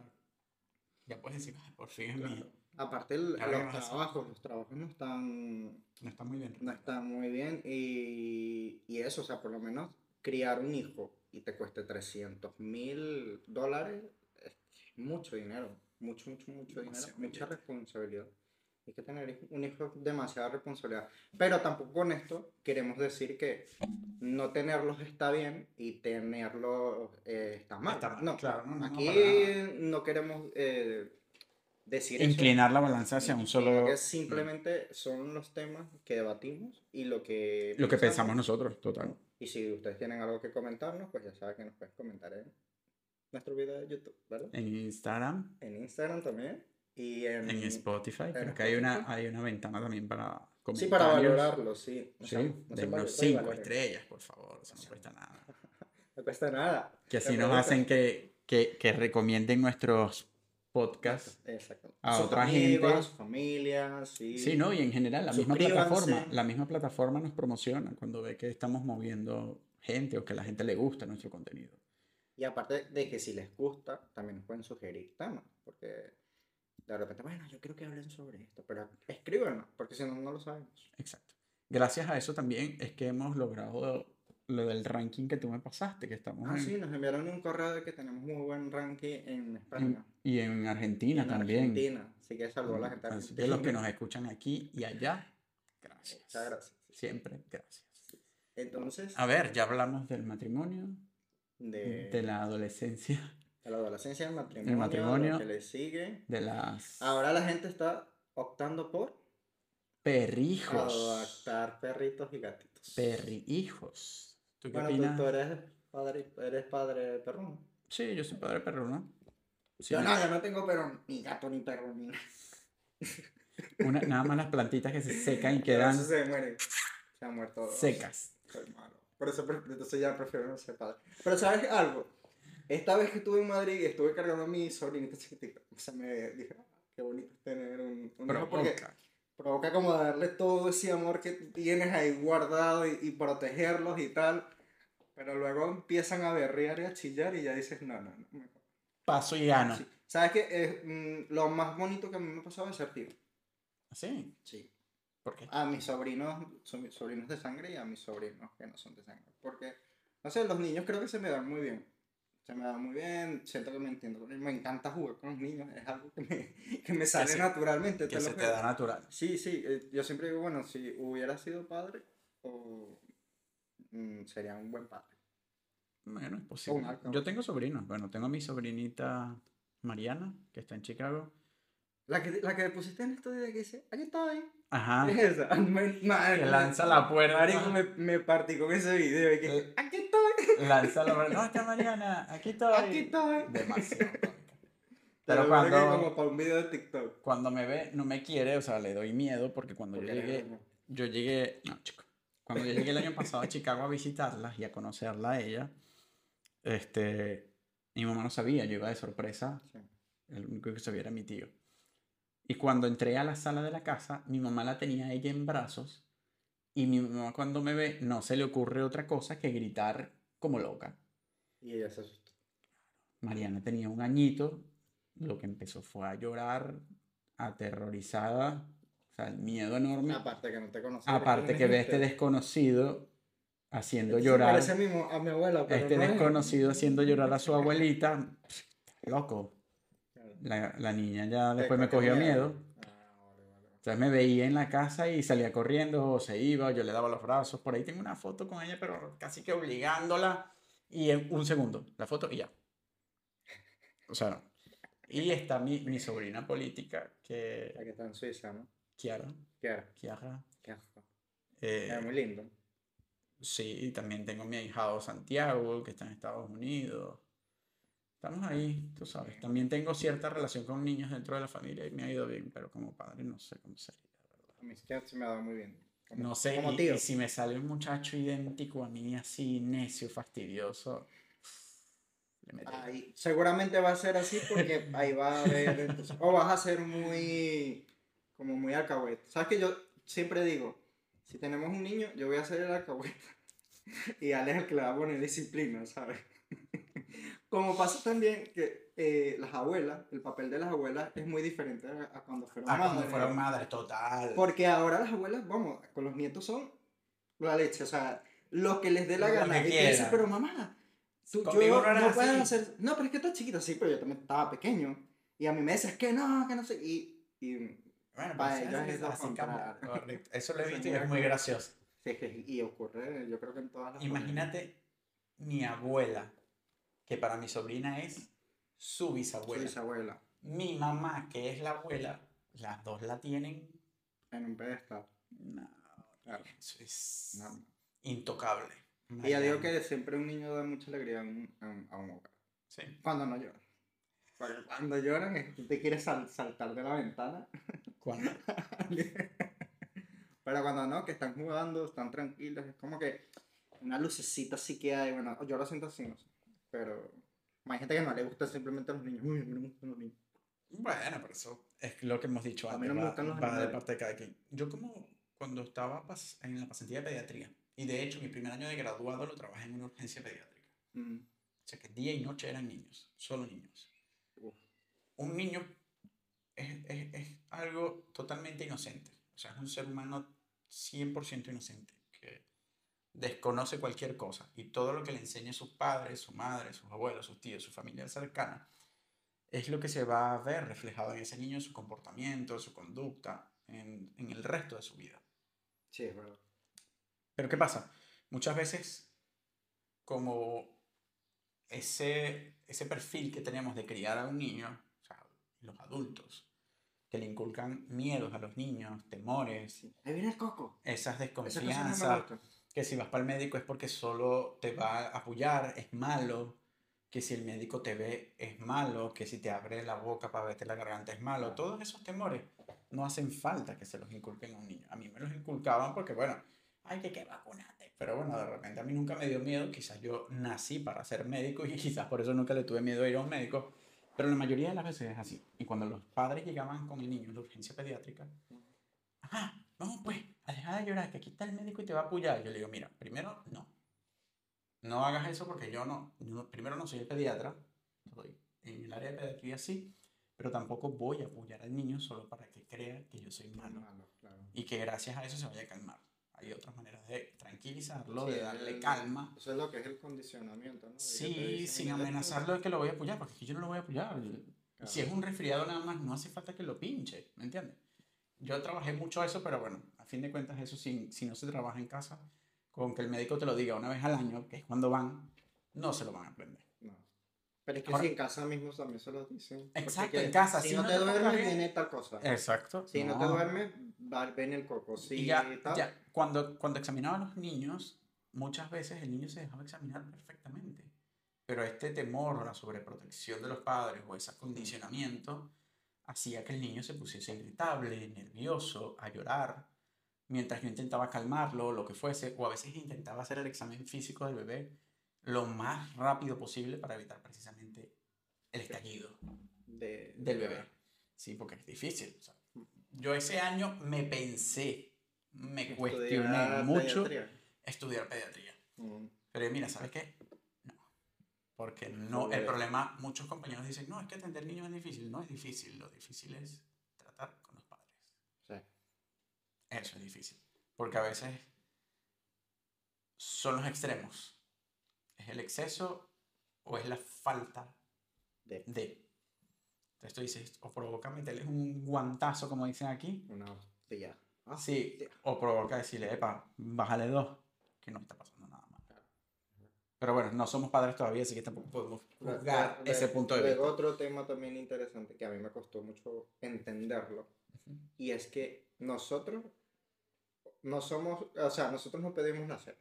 ya puedes decir, "Ay, por fin es Claro. mío". Aparte, el- Claro los trabajos, los trabajos no están No está muy bien. no está muy bien y, y eso, o sea, por lo menos criar un hijo y te cueste 300 mil dólares es mucho dinero, mucho, mucho, mucho dinero, Demasiado mucha billete. responsabilidad. Hay que tener un hijo es demasiada responsabilidad. Pero tampoco con esto queremos decir que no tenerlos está bien y tenerlos eh, está mal. Está mal, no, claro, no, no, aquí nada. no queremos eh, decir eso. Inclinar la balanza hacia un solo... Que simplemente son los temas que debatimos y lo que Lo que pensamos nosotros, total. Y si ustedes tienen algo que comentarnos, pues ya saben que nos pueden comentar en nuestro video de YouTube, ¿verdad? En Instagram, En Instagram también. Y en, en Spotify, en creo que hay una, hay una ventana también para Sí, para valorarlo, sí. O Sí, sea, no se dennos vale- cinco vale- estrellas, por favor, eso no cuesta nada. No cuesta nada. Que así nos hacen que, que, que recomienden nuestros podcasts. Exacto. a sus otra amigos, gente. a sus familias, sí. Sí, ¿no? Y en general, la misma plataforma, la misma plataforma nos promociona cuando ve que estamos moviendo gente o que a la gente le gusta nuestro contenido. Y aparte de que si les gusta, también nos pueden sugerir temas, porque de repente, bueno, yo quiero que hablen sobre esto, pero escríbanos, porque si no, no lo sabemos. Exacto. Gracias a eso también es que hemos logrado lo del ranking que tú me pasaste, que estamos Ah, en- sí, nos enviaron un correo de que tenemos muy buen ranking en España. y en Argentina en también. Argentina. Así que saludos a la gente de Así que los que nos escuchan aquí y allá, gracias. Muchas gracias. Siempre gracias. Entonces, A ver, ya hablamos del matrimonio, de, de la adolescencia, de la adolescencia, el matrimonio, matrimonio. lo que le sigue. de las Ahora la gente está optando por perrijos. adoptar perritos y gatitos. Perrijos. ¿Tú qué Bueno, tú, opinas? tú eres padre, eres padre perrón. Sí, yo soy padre perro, ¿no? Sí, Yo no, yo no tengo perro, ni gato, ni perro, ni nada. una- nada más las plantitas que se secan y quedan se mueren. Se han muerto. secas. Soy malo. Por eso entonces ya prefiero no ser padre. Pero ¿sabes algo? Esta vez que estuve en Madrid y estuve cargando a mi sobrinita chiquitita, se me dije, "Ah, qué bonito es tener un, un hijo", porque Provoca. provoca como darle todo ese amor que tienes ahí guardado y, y protegerlos y tal. Pero luego empiezan a berrear y a chillar y ya dices, no, no, no. mejor". Paso y gano. Sí. ¿Sabes qué? lo más bonito que a mí me pasaba es ser tío. ¿Sí? Sí. ¿Por qué? a mis sobrinos, son mis sobrinos de sangre y a mis sobrinos que no son de sangre. Porque, no sé, los niños creo que se me dan muy bien. Se me dan muy bien, siento que me entiendo. con ellos. Me encanta jugar con los niños, es algo que me, que me sale se- naturalmente. Que te se te da natural. Sí, sí, eh, yo siempre digo, bueno, si hubiera sido padre, o, mm, sería un buen padre. Bueno, es posible. Yo tengo sobrinos. Bueno, tengo a mi sobrinita Mariana, que está en Chicago. La que, la que pusiste en esto de que dice, aquí estoy. Ajá. Es esa. Me- madre, Que lanza la puerta. Marico, me, me partí con ese video y que, Eh, aquí estoy, Lanza la puerta. No, está Mariana. Aquí estoy. aquí estoy. Demasiado. Pero Pero cuando... como para un video de TikTok. cuando me ve, no me quiere, o sea, le doy miedo porque cuando yo llegué, yo llegué, no, chico, cuando yo llegué el año pasado a Chicago a visitarla y a conocerla a ella, este, mi mamá no sabía, yo iba de sorpresa, Sí. el único que sabía era mi tío. Y cuando entré a la sala de la casa, mi mamá la tenía a ella en brazos y mi mamá cuando me ve no se le ocurre otra cosa que gritar como loca. Y ella se asustó. Mariana tenía un añito, lo que empezó fue a llorar, aterrorizada, o sea, el miedo enorme. Aparte que no te conocía. Aparte que ve a este desconocido haciendo llorar, parece a mi, a mi abuela, pero este no es. desconocido haciendo llorar a su abuelita, loco. La, la niña ya después me cogió miedo. miedo. Ah. Entonces me veía en la casa y salía corriendo, o se iba, o yo le daba los brazos. Por ahí tengo una foto con ella, pero casi que obligándola. Y en un segundo, la foto y ya. O sea, y está mi, mi sobrina política, La que que está en Suiza, ¿no? Kiara. Kiara. Kiara. Asco. eh, Es muy lindo. sí, y también tengo mi ahijado Santiago, que está en Estados Unidos. Estamos ahí, tú sabes. También tengo cierta relación con niños dentro de la familia y me ha ido bien, pero como padre no sé cómo sería. la verdad. A es que se me ha dado muy bien. Como- No sé, Como y, tío. y si me sale un muchacho idéntico a mí, así necio, fastidioso. Ahí, seguramente va a ser así porque ahí va a haber. entonces, o vas a ser muy. Como muy alcahueta. ¿Sabes que yo siempre digo? Si tenemos un niño, yo voy a ser el alcahueta. Y Ale es el que le va a poner disciplina, ¿sabes? Como pasa también que eh, las abuelas, el papel de las abuelas es muy diferente a, a cuando fueron Ah, cuando madres. fueron madres, total. Porque ahora las abuelas, vamos, con los nietos son la leche, o sea, lo que les dé la Lo gana. que Y te quieran. pero mamá, tú, yo no no puedes así". hacer. No, pero es que estás chiquita, sí, pero yo también estaba pequeño. Y a mí me decías que no, que no sé. Y, y Bueno, para ellos es lo contrario. correcto. Eso lo he visto y es muy gracioso. sí, es que- y ocurre, yo creo que en todas las Imagínate mi abuela, que para mi sobrina es su bisabuela. Su bisabuela, Mi mamá, que es la abuela, las dos la tienen. en un pedestal. No, Claro. eso es No. intocable. Y ya digo que siempre un niño da mucha alegría a un, a un- hogar. Sí. Cuando no lloran. Cuando lloran es que te quieres sal- saltar de la ventana. Cuando, Pero cuando no, que están jugando, están tranquilos, es como que una lucecita sí que hay. Bueno, yo lo siento así, no sé. Pero hay gente que no le gustan simplemente los niños. Uy, a mí no me gustan los niños. Bueno, pero eso es lo que hemos dicho A mí antes. no me va- gustan los va de parte de cada quien. Yo como cuando estaba en la pasantía de pediatría, y de hecho mi primer año de graduado lo trabajé en una urgencia pediátrica. Mm, O sea que día y noche eran niños, solo niños. Un niño es, es- es algo totalmente inocente. O sea, es un ser humano 100% inocente, que desconoce cualquier cosa. Y todo lo que le enseña sus padres, su madre, sus abuelos, sus tíos, su familia cercana, es lo que se va a ver reflejado en ese niño, en su comportamiento, su conducta, en, en el resto de su vida. Sí, es verdad. Pero ¿qué pasa? Muchas veces, como ese, ese perfil que tenemos de criar a un niño, los adultos, que le inculcan miedos a los niños, temores, Sí. Ahí viene el coco. esas no desconfianzas, que si vas para el médico es porque solo te va a apoyar, es malo, que si el médico te ve es malo, que si te abre la boca para verte la garganta es malo. Todos esos temores no hacen falta que se los inculquen a un niño. A mí me los inculcaban porque, bueno, hay que, que vacunarte. Pero bueno, de repente a mí nunca me dio miedo. Quizás yo nací para ser médico y quizás por eso nunca le tuve miedo a ir a un médico. Pero la mayoría de las veces es así. Y cuando los padres llegaban con el niño en la urgencia pediátrica, ajá, vamos pues, a dejar de llorar, que aquí está el médico y te va a apoyar. Yo le digo, mira, primero, no. No hagas eso porque yo no, primero no soy el pediatra, soy en el área de pediatría sí, pero tampoco voy a apoyar al niño solo para que crea que yo soy malo Malo, claro. y que gracias a eso se vaya a calmar. Hay otras maneras de tranquilizarlo, Sí, de darle el- calma. Eso es lo que es el condicionamiento, ¿no? Te Sí, dicen, sin "Mira, esto- amenazarlo de que lo voy a apoyar, porque yo no lo voy a apoyar. Claro. Si es un resfriado nada más, no hace falta que lo pinche, ¿me entiendes? Yo trabajé mucho eso, pero bueno, a fin de cuentas eso si, si no se trabaja en casa, con que el médico te lo diga una vez al año, que es cuando van, no se lo van a aprender. No. Pero es que Ahora- si en casa mismo también se lo dicen. Exacto, en casa, Si, si no, no te te duermes, viene tal cosa. Exacto. Si no, te no. duermes, va, viene el coco. Si Y ya, tal, ya, cuando, cuando examinaba a los niños, muchas veces el niño se dejaba examinar perfectamente. Pero este temor la sobreprotección de los padres o ese acondicionamiento hacía que el niño se pusiese irritable, nervioso, a llorar, mientras yo intentaba calmarlo, lo que fuese, o a veces intentaba hacer el examen físico del bebé lo más rápido posible para evitar precisamente el estallido de, del bebé. Sí, porque es difícil. o sea, yo ese año me pensé, me Estudiar cuestioné mucho pediatría. estudiar pediatría. Mm. Pero mira, ¿sabes qué? No. Porque no, el problema, muchos compañeros dicen, no, es que atender niños es difícil. No es difícil, lo difícil es tratar con los padres. Sí. Eso es difícil. Porque a veces son los extremos. Es el exceso o es la falta De de. Entonces tú dices, o provoca meterles un guantazo, como dicen aquí. una hostia. Ah, Sí, o provoca decirle, epa, bájale dos, que no está pasando nada más. Pero bueno, no somos padres todavía, así que tampoco podemos juzgar ese punto de vista. otro tema también interesante que a mí me costó mucho entenderlo. Y es que nosotros no somos, o sea, nosotros no pedimos nacer.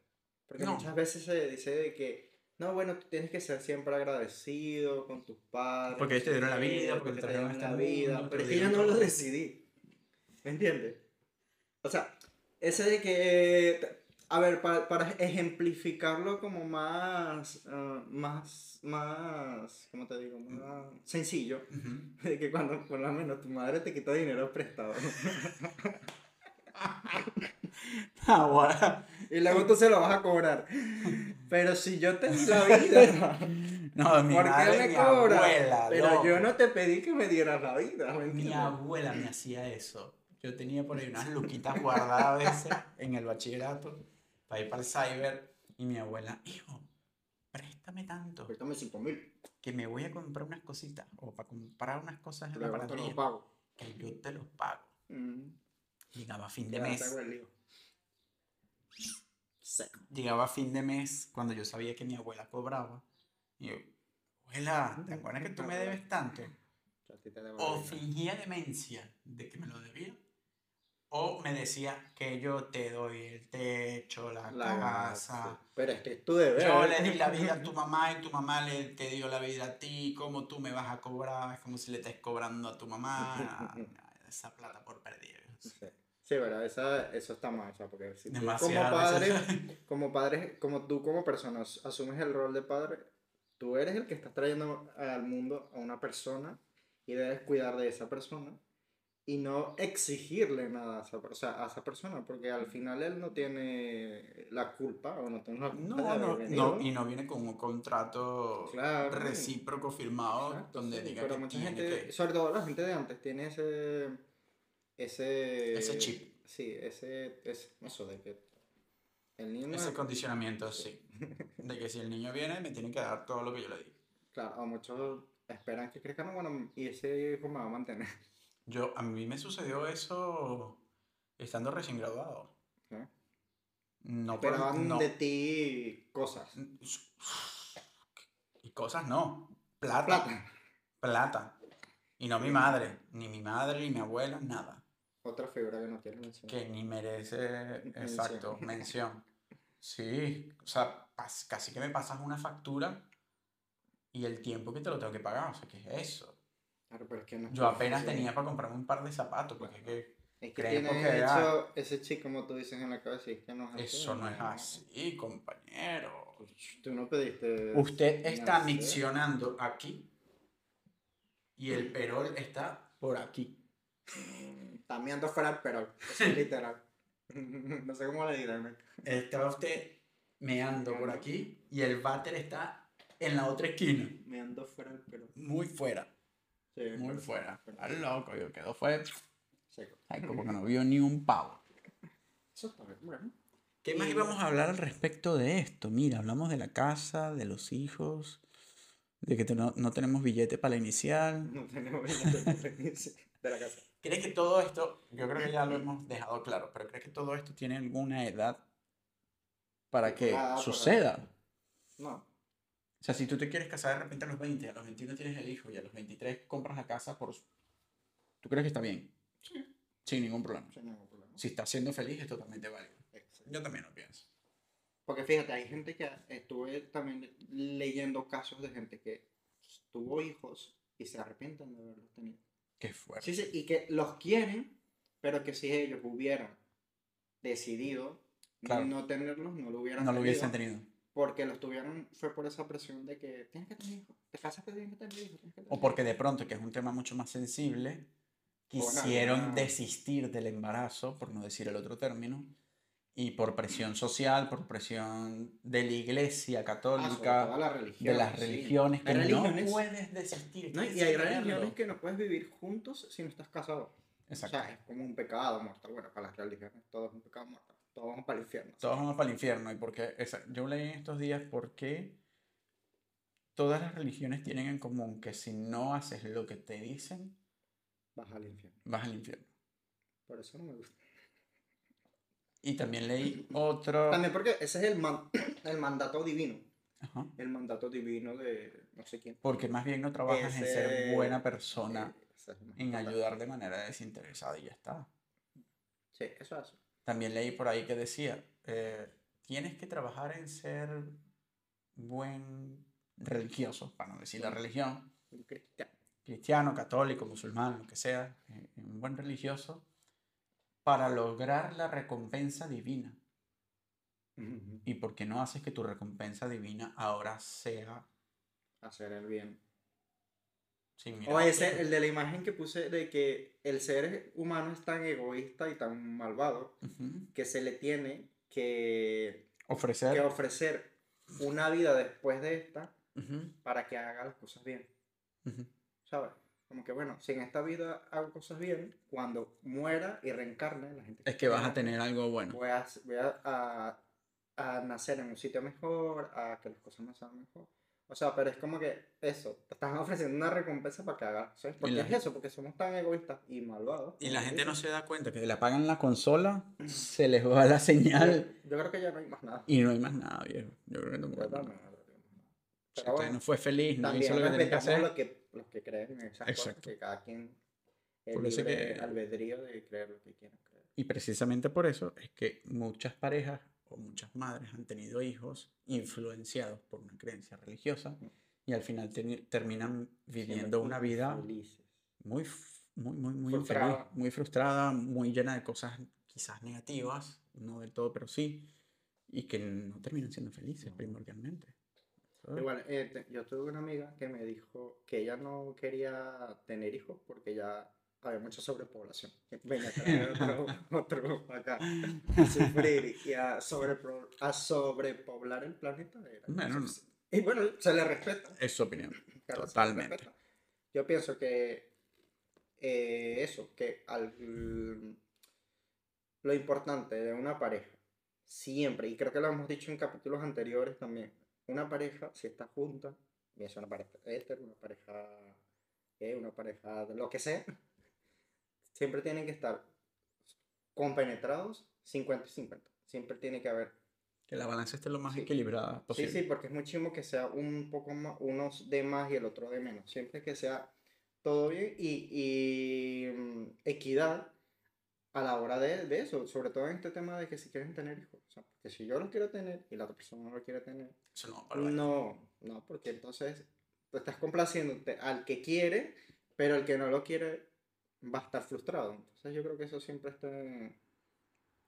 Porque No. muchas veces se dice de que, no, bueno, tú tienes que ser siempre agradecido con tus padres. Porque ellos te dieron la vida, porque te trajeron a la este vida. te Pero es que yo no lo decidí. ¿Me entiendes? O sea, ese de que, a ver, para, para ejemplificarlo como más, ah, más, más, ¿cómo te digo? Más sencillo, Ujú. de que cuando por lo menos tu madre te quita dinero prestado Ah, bueno. y luego tú se lo vas a cobrar. Pero si yo te di la vida, No, mi ¿por madre, qué me mi cobras? abuela, Pero yo no te pedí que me dieras la vida, ¿me Mi abuela me hacía eso. Yo tenía por ahí unas luquitas guardadas a veces en el bachillerato para ir para el cyber y mi abuela, hijo, préstame tanto Préstame 5 mil, que me voy a comprar unas cositas o para comprar unas cosas en la panadería lo pago. que yo te los pago. Mm, Llegaba fin de mes. Llegaba fin de mes cuando yo sabía que mi abuela cobraba. Y yo, abuela, ¿te acuerdas que tú me debes tanto? A O fingía demencia de que me lo debía. O me decía que yo te doy el techo, la, La casa. Pero es que es tu deber. Yo le di la vida a tu mamá y tu mamá le, te dio la vida a ti. ¿Cómo tú me vas a cobrar? Es como si le estés cobrando a tu mamá. Esa plata por perdida. Sí, sí pero esa, eso está mal, o sea, porque si tú como padre, como padre, como tú como persona as- asumes el rol de padre, tú eres el que estás trayendo al mundo a una persona y debes cuidar de esa persona y no exigirle nada a esa, o sea, a esa persona, porque al final él no tiene la culpa o no tiene la culpa No, no, no, y no viene con un contrato Claro. recíproco firmado Exacto, donde sí, diga que tiene gente, que... sobre todo la gente de antes, tiene ese. Ese. Ese chip. Sí, ese. ese eso de que. El niño. Ese condicionamiento, sí. De que si el niño viene, me tiene que dar todo lo que yo le di. Claro, a muchos esperan que crezcan, bueno, y ese hijo me va a mantener. Yo, a mí me sucedió eso estando recién graduado. ¿eh? No, por- Esperaban no. de ti cosas. Y cosas no. Plata. Plata. Plata. Y no mi madre. Ni mi madre, ni mi abuela, nada. Otra figura que no quiero mencionar. Que ni merece, exacto, mención. Sí, o sea, casi que me pasas una factura y el tiempo que te lo tengo que pagar. O sea, ¿qué es eso? Claro, pero es que no Yo apenas fácil. tenía para comprarme un par de zapatos, porque es que Es que tiene que era- hecho ese chip, como tú dices en la cabeza, es que no es así. eso no es así, compañero. Tú no pediste. Usted está nacer. miccionando aquí y el perol está por aquí. Está mirando fuera el perol. Eso es literal. no sé cómo le dirán. Está usted meando por aquí y el váter está en la otra esquina. Me ando fuera el perol. Muy fuera, Sí, muy fuera. Está loco, yo quedó fue. Seco. Ay, como que no vio ni un pavo. Eso está bien, bueno. ¿Qué más íbamos a hablar al respecto de esto? Mira, hablamos de la casa, de los hijos, de que no, no tenemos billete para la inicial. No tenemos billete de la casa. ¿Crees que todo esto, yo creo que ya lo hemos dejado claro, pero crees que todo esto tiene alguna edad para que Ah, suceda? No. O sea, si tú te quieres casar de repente a los 20, a los 21 tienes el hijo y a los 23 compras la casa por... ¿Tú crees que está bien? Sí. Sin ningún problema. Sin ningún problema. Si estás siendo feliz es totalmente válido. Yo también lo pienso. Porque fíjate, hay gente que estuve también leyendo casos de gente que tuvo hijos y se arrepienten de haberlos tenido. Qué fuerte. Sí, sí, y que los quieren, pero que si ellos hubieran decidido Claro. no tenerlos, no lo hubieran no lo tenido, hubiesen tenido. Porque los tuvieron, fue por esa presión de que tienes que tener hijos, te casaste, tienes que tener hijos. que O porque de pronto, que es un tema mucho más sensible, quisieron alguna- desistir del embarazo, por no decir el otro término, y por presión social, por presión de la iglesia. Ah, católica, todo la de las sí. religiones, que Hay no religiones- puedes desistir. No, y hay religiones que no puedes vivir juntos si no estás casado. Exacto. O sea, es como un pecado mortal. Bueno, para las religiones todo es un pecado mortal. Todos vamos para el infierno. Todos vamos para el infierno. Y porque esa- yo leí en estos días por qué todas las religiones tienen en común que si no haces lo que te dicen, Vas al infierno. vas al infierno. Por eso no me gusta. Y también leí otro... También porque ese es el, man- el mandato divino. Ajá. El mandato divino de no sé quién. Porque más bien no trabajas en ser buena persona, Eh, es en ayudar de manera desinteresada y ya está. Sí, eso es. También leí por ahí que decía, eh, tienes que trabajar en ser buen religioso, para no decir la religión, cristiano, católico, musulmán, lo que sea, eh, un buen religioso, para lograr la recompensa divina. ¿Y por qué no haces que tu recompensa divina ahora sea Hacer el bien. sin O mirar ese, qué- el de la imagen que puse de que el ser humano es tan egoísta y tan malvado que se le tiene que, ofrecer que ofrecer una vida después de esta para que haga las cosas bien. ¿Sabes? Como que bueno, si en esta vida hago cosas bien, cuando muera y reencarne, la gente es que vas a tener algo bueno. voy a, voy a, a- a nacer en un sitio mejor, a que las cosas me salgan mejor. O sea, pero es como que eso, te están ofreciendo una recompensa para que hagas. ¿Sabes? Porque la es eso, porque somos tan egoístas y malvados. Y la gente no se da cuenta que le apagan la consola, se les va la señal Yo, yo creo que ya no hay más nada. y no hay más nada, viejo. Yo creo que no, no, no. Si Pero usted bueno, no fue feliz, no hizo lo que tenía que hacer. lo que, los que creen en esas cosas, Exacto. que cada quien es Por eso libre que- albedrío de creer lo que quieran creer. Y precisamente por eso es que muchas parejas o muchas madres han tenido hijos influenciados por una creencia religiosa y al final terminan viviendo una vida Felices. muy, muy, muy, muy infeliz, Frustrada. muy frustrada, muy llena de cosas quizás negativas, no del todo, pero sí, y que no terminan siendo felices No. primordialmente. Eso- Igual, eh, te- yo tuve una amiga que me dijo que ella no quería tener hijos porque ya había mucha sobrepoblación. Venga, traer otro, otro acá a sufrir y a, sobrepoblar el planeta. era Bueno. Y bueno, se le respeta. Es su opinión. claro, Totalmente. Yo pienso que eh, eso, que al, lo importante de una pareja, siempre, y creo que lo hemos dicho en capítulos anteriores también, una pareja, si está junta, bien sea una pareja hetero, una pareja gay, una pareja de lo que sea, siempre tienen que estar compenetrados 50 y 50. Siempre tiene que haber Que la balanza esté lo más Sí. equilibrada Sí, posible. sí, porque es muy chimo que sea un poco más, unos de más y el otro de menos. Siempre que sea todo bien y, y, mm, equidad a la hora de, de eso, sobre todo en este tema de que si quieren tener hijos. O sea, porque si yo los quiero tener y la otra persona no lo quiere tener, Eso no para no, no, porque entonces tú estás complaciéndote al que quiere, pero el que no lo quiere va a estar frustrado. Entonces yo creo que eso siempre está...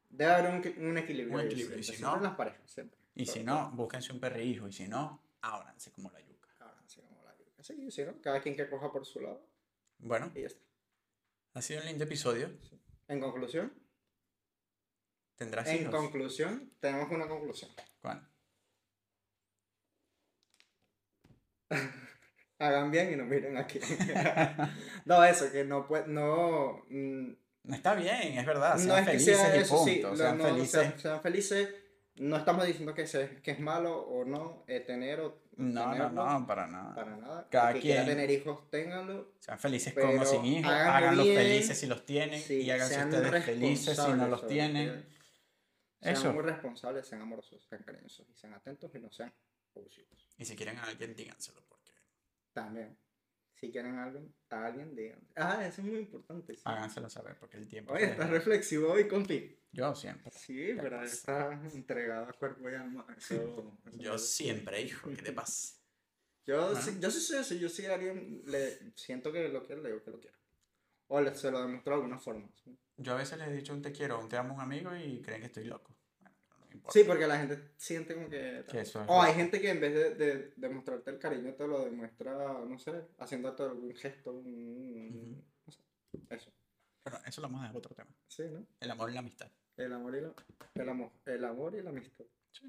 Debe haber un, un equilibrio. Un y si no- en las parejas, siempre. Y si no, búsquense un perrihijo. Y si no, ábranse como la yuca. Así como la yuca. Sí, sí, ¿no? Cada quien que coja por su lado Bueno, y ya está. ha sido un lindo episodio. En conclusión, ¿Tendrás en hijos? conclusión, tenemos una conclusión. ¿Cuál? Hagan bien y no miren aquí. no, eso, que no puede, no, mm, Está bien, es verdad. Sean no es que felices sea y eso, sí, punto. lo- sean no, felices. sean, sean felices. No estamos diciendo que, se, que es malo o no eh, tener o No, no, tenerlo, no, para nada. para nada. Cada que quien. tener hijos, ténganlo. Sean felices como sin hijos. háganlo Háganlos felices si los tienen. Sí, y háganse ustedes felices si no los tienen. Sean Eso. muy responsables, sean amorosos, sean cariñosos y sean atentos y no sean chicos. Y si quieren a alguien, díganselo, porque También. Si quieren a alguien, a alguien, digan. Ah, eso es muy importante. sí. háganselo saber, porque el tiempo. Oye, estás deja. reflexivo hoy, compi. Yo siempre. Sí, pero estás entregado a cuerpo y alma. Eso, eso Yo siempre, hijo, ¿qué te pasa? Yo, sí, yo sí soy yo sí a alguien le siento que lo quiero, le digo que lo quiero. O le, se lo demuestro de alguna forma. ¿sí? Yo a veces les he dicho un te quiero, un te amo a un amigo y creen que estoy loco. Bueno, pero no me importa. Sí, porque la gente siente como que... Que eso es O hay gente que en vez de, de demostrarte el cariño te lo demuestra, no sé, haciéndote algún gesto, un- no sé, eso. Pero eso lo vamos a dejar otro tema. Sí, ¿no? El amor y la amistad. El amor y la, el amor, el amor y la amistad. Sí,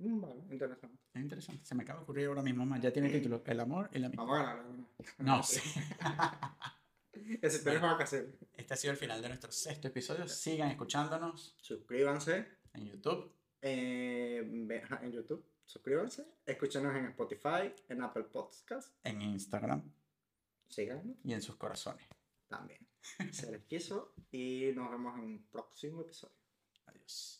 Mm, vale, interesante. es interesante. Se me acaba de ocurrir ahora mismo más. Ya tiene título. El amor y la amistad. Vamos a ganar. a. No, sí. Ese Bueno. que hacer. Este ha sido el final de nuestro sexto episodio. Sigan escuchándonos Suscríbanse en YouTube. Eh, en YouTube. Suscríbanse. Escúchenos en Spotify, en Apple Podcasts. en Instagram Síganos y en sus corazones. también. Se les quiso y nos vemos en un próximo episodio. Adiós.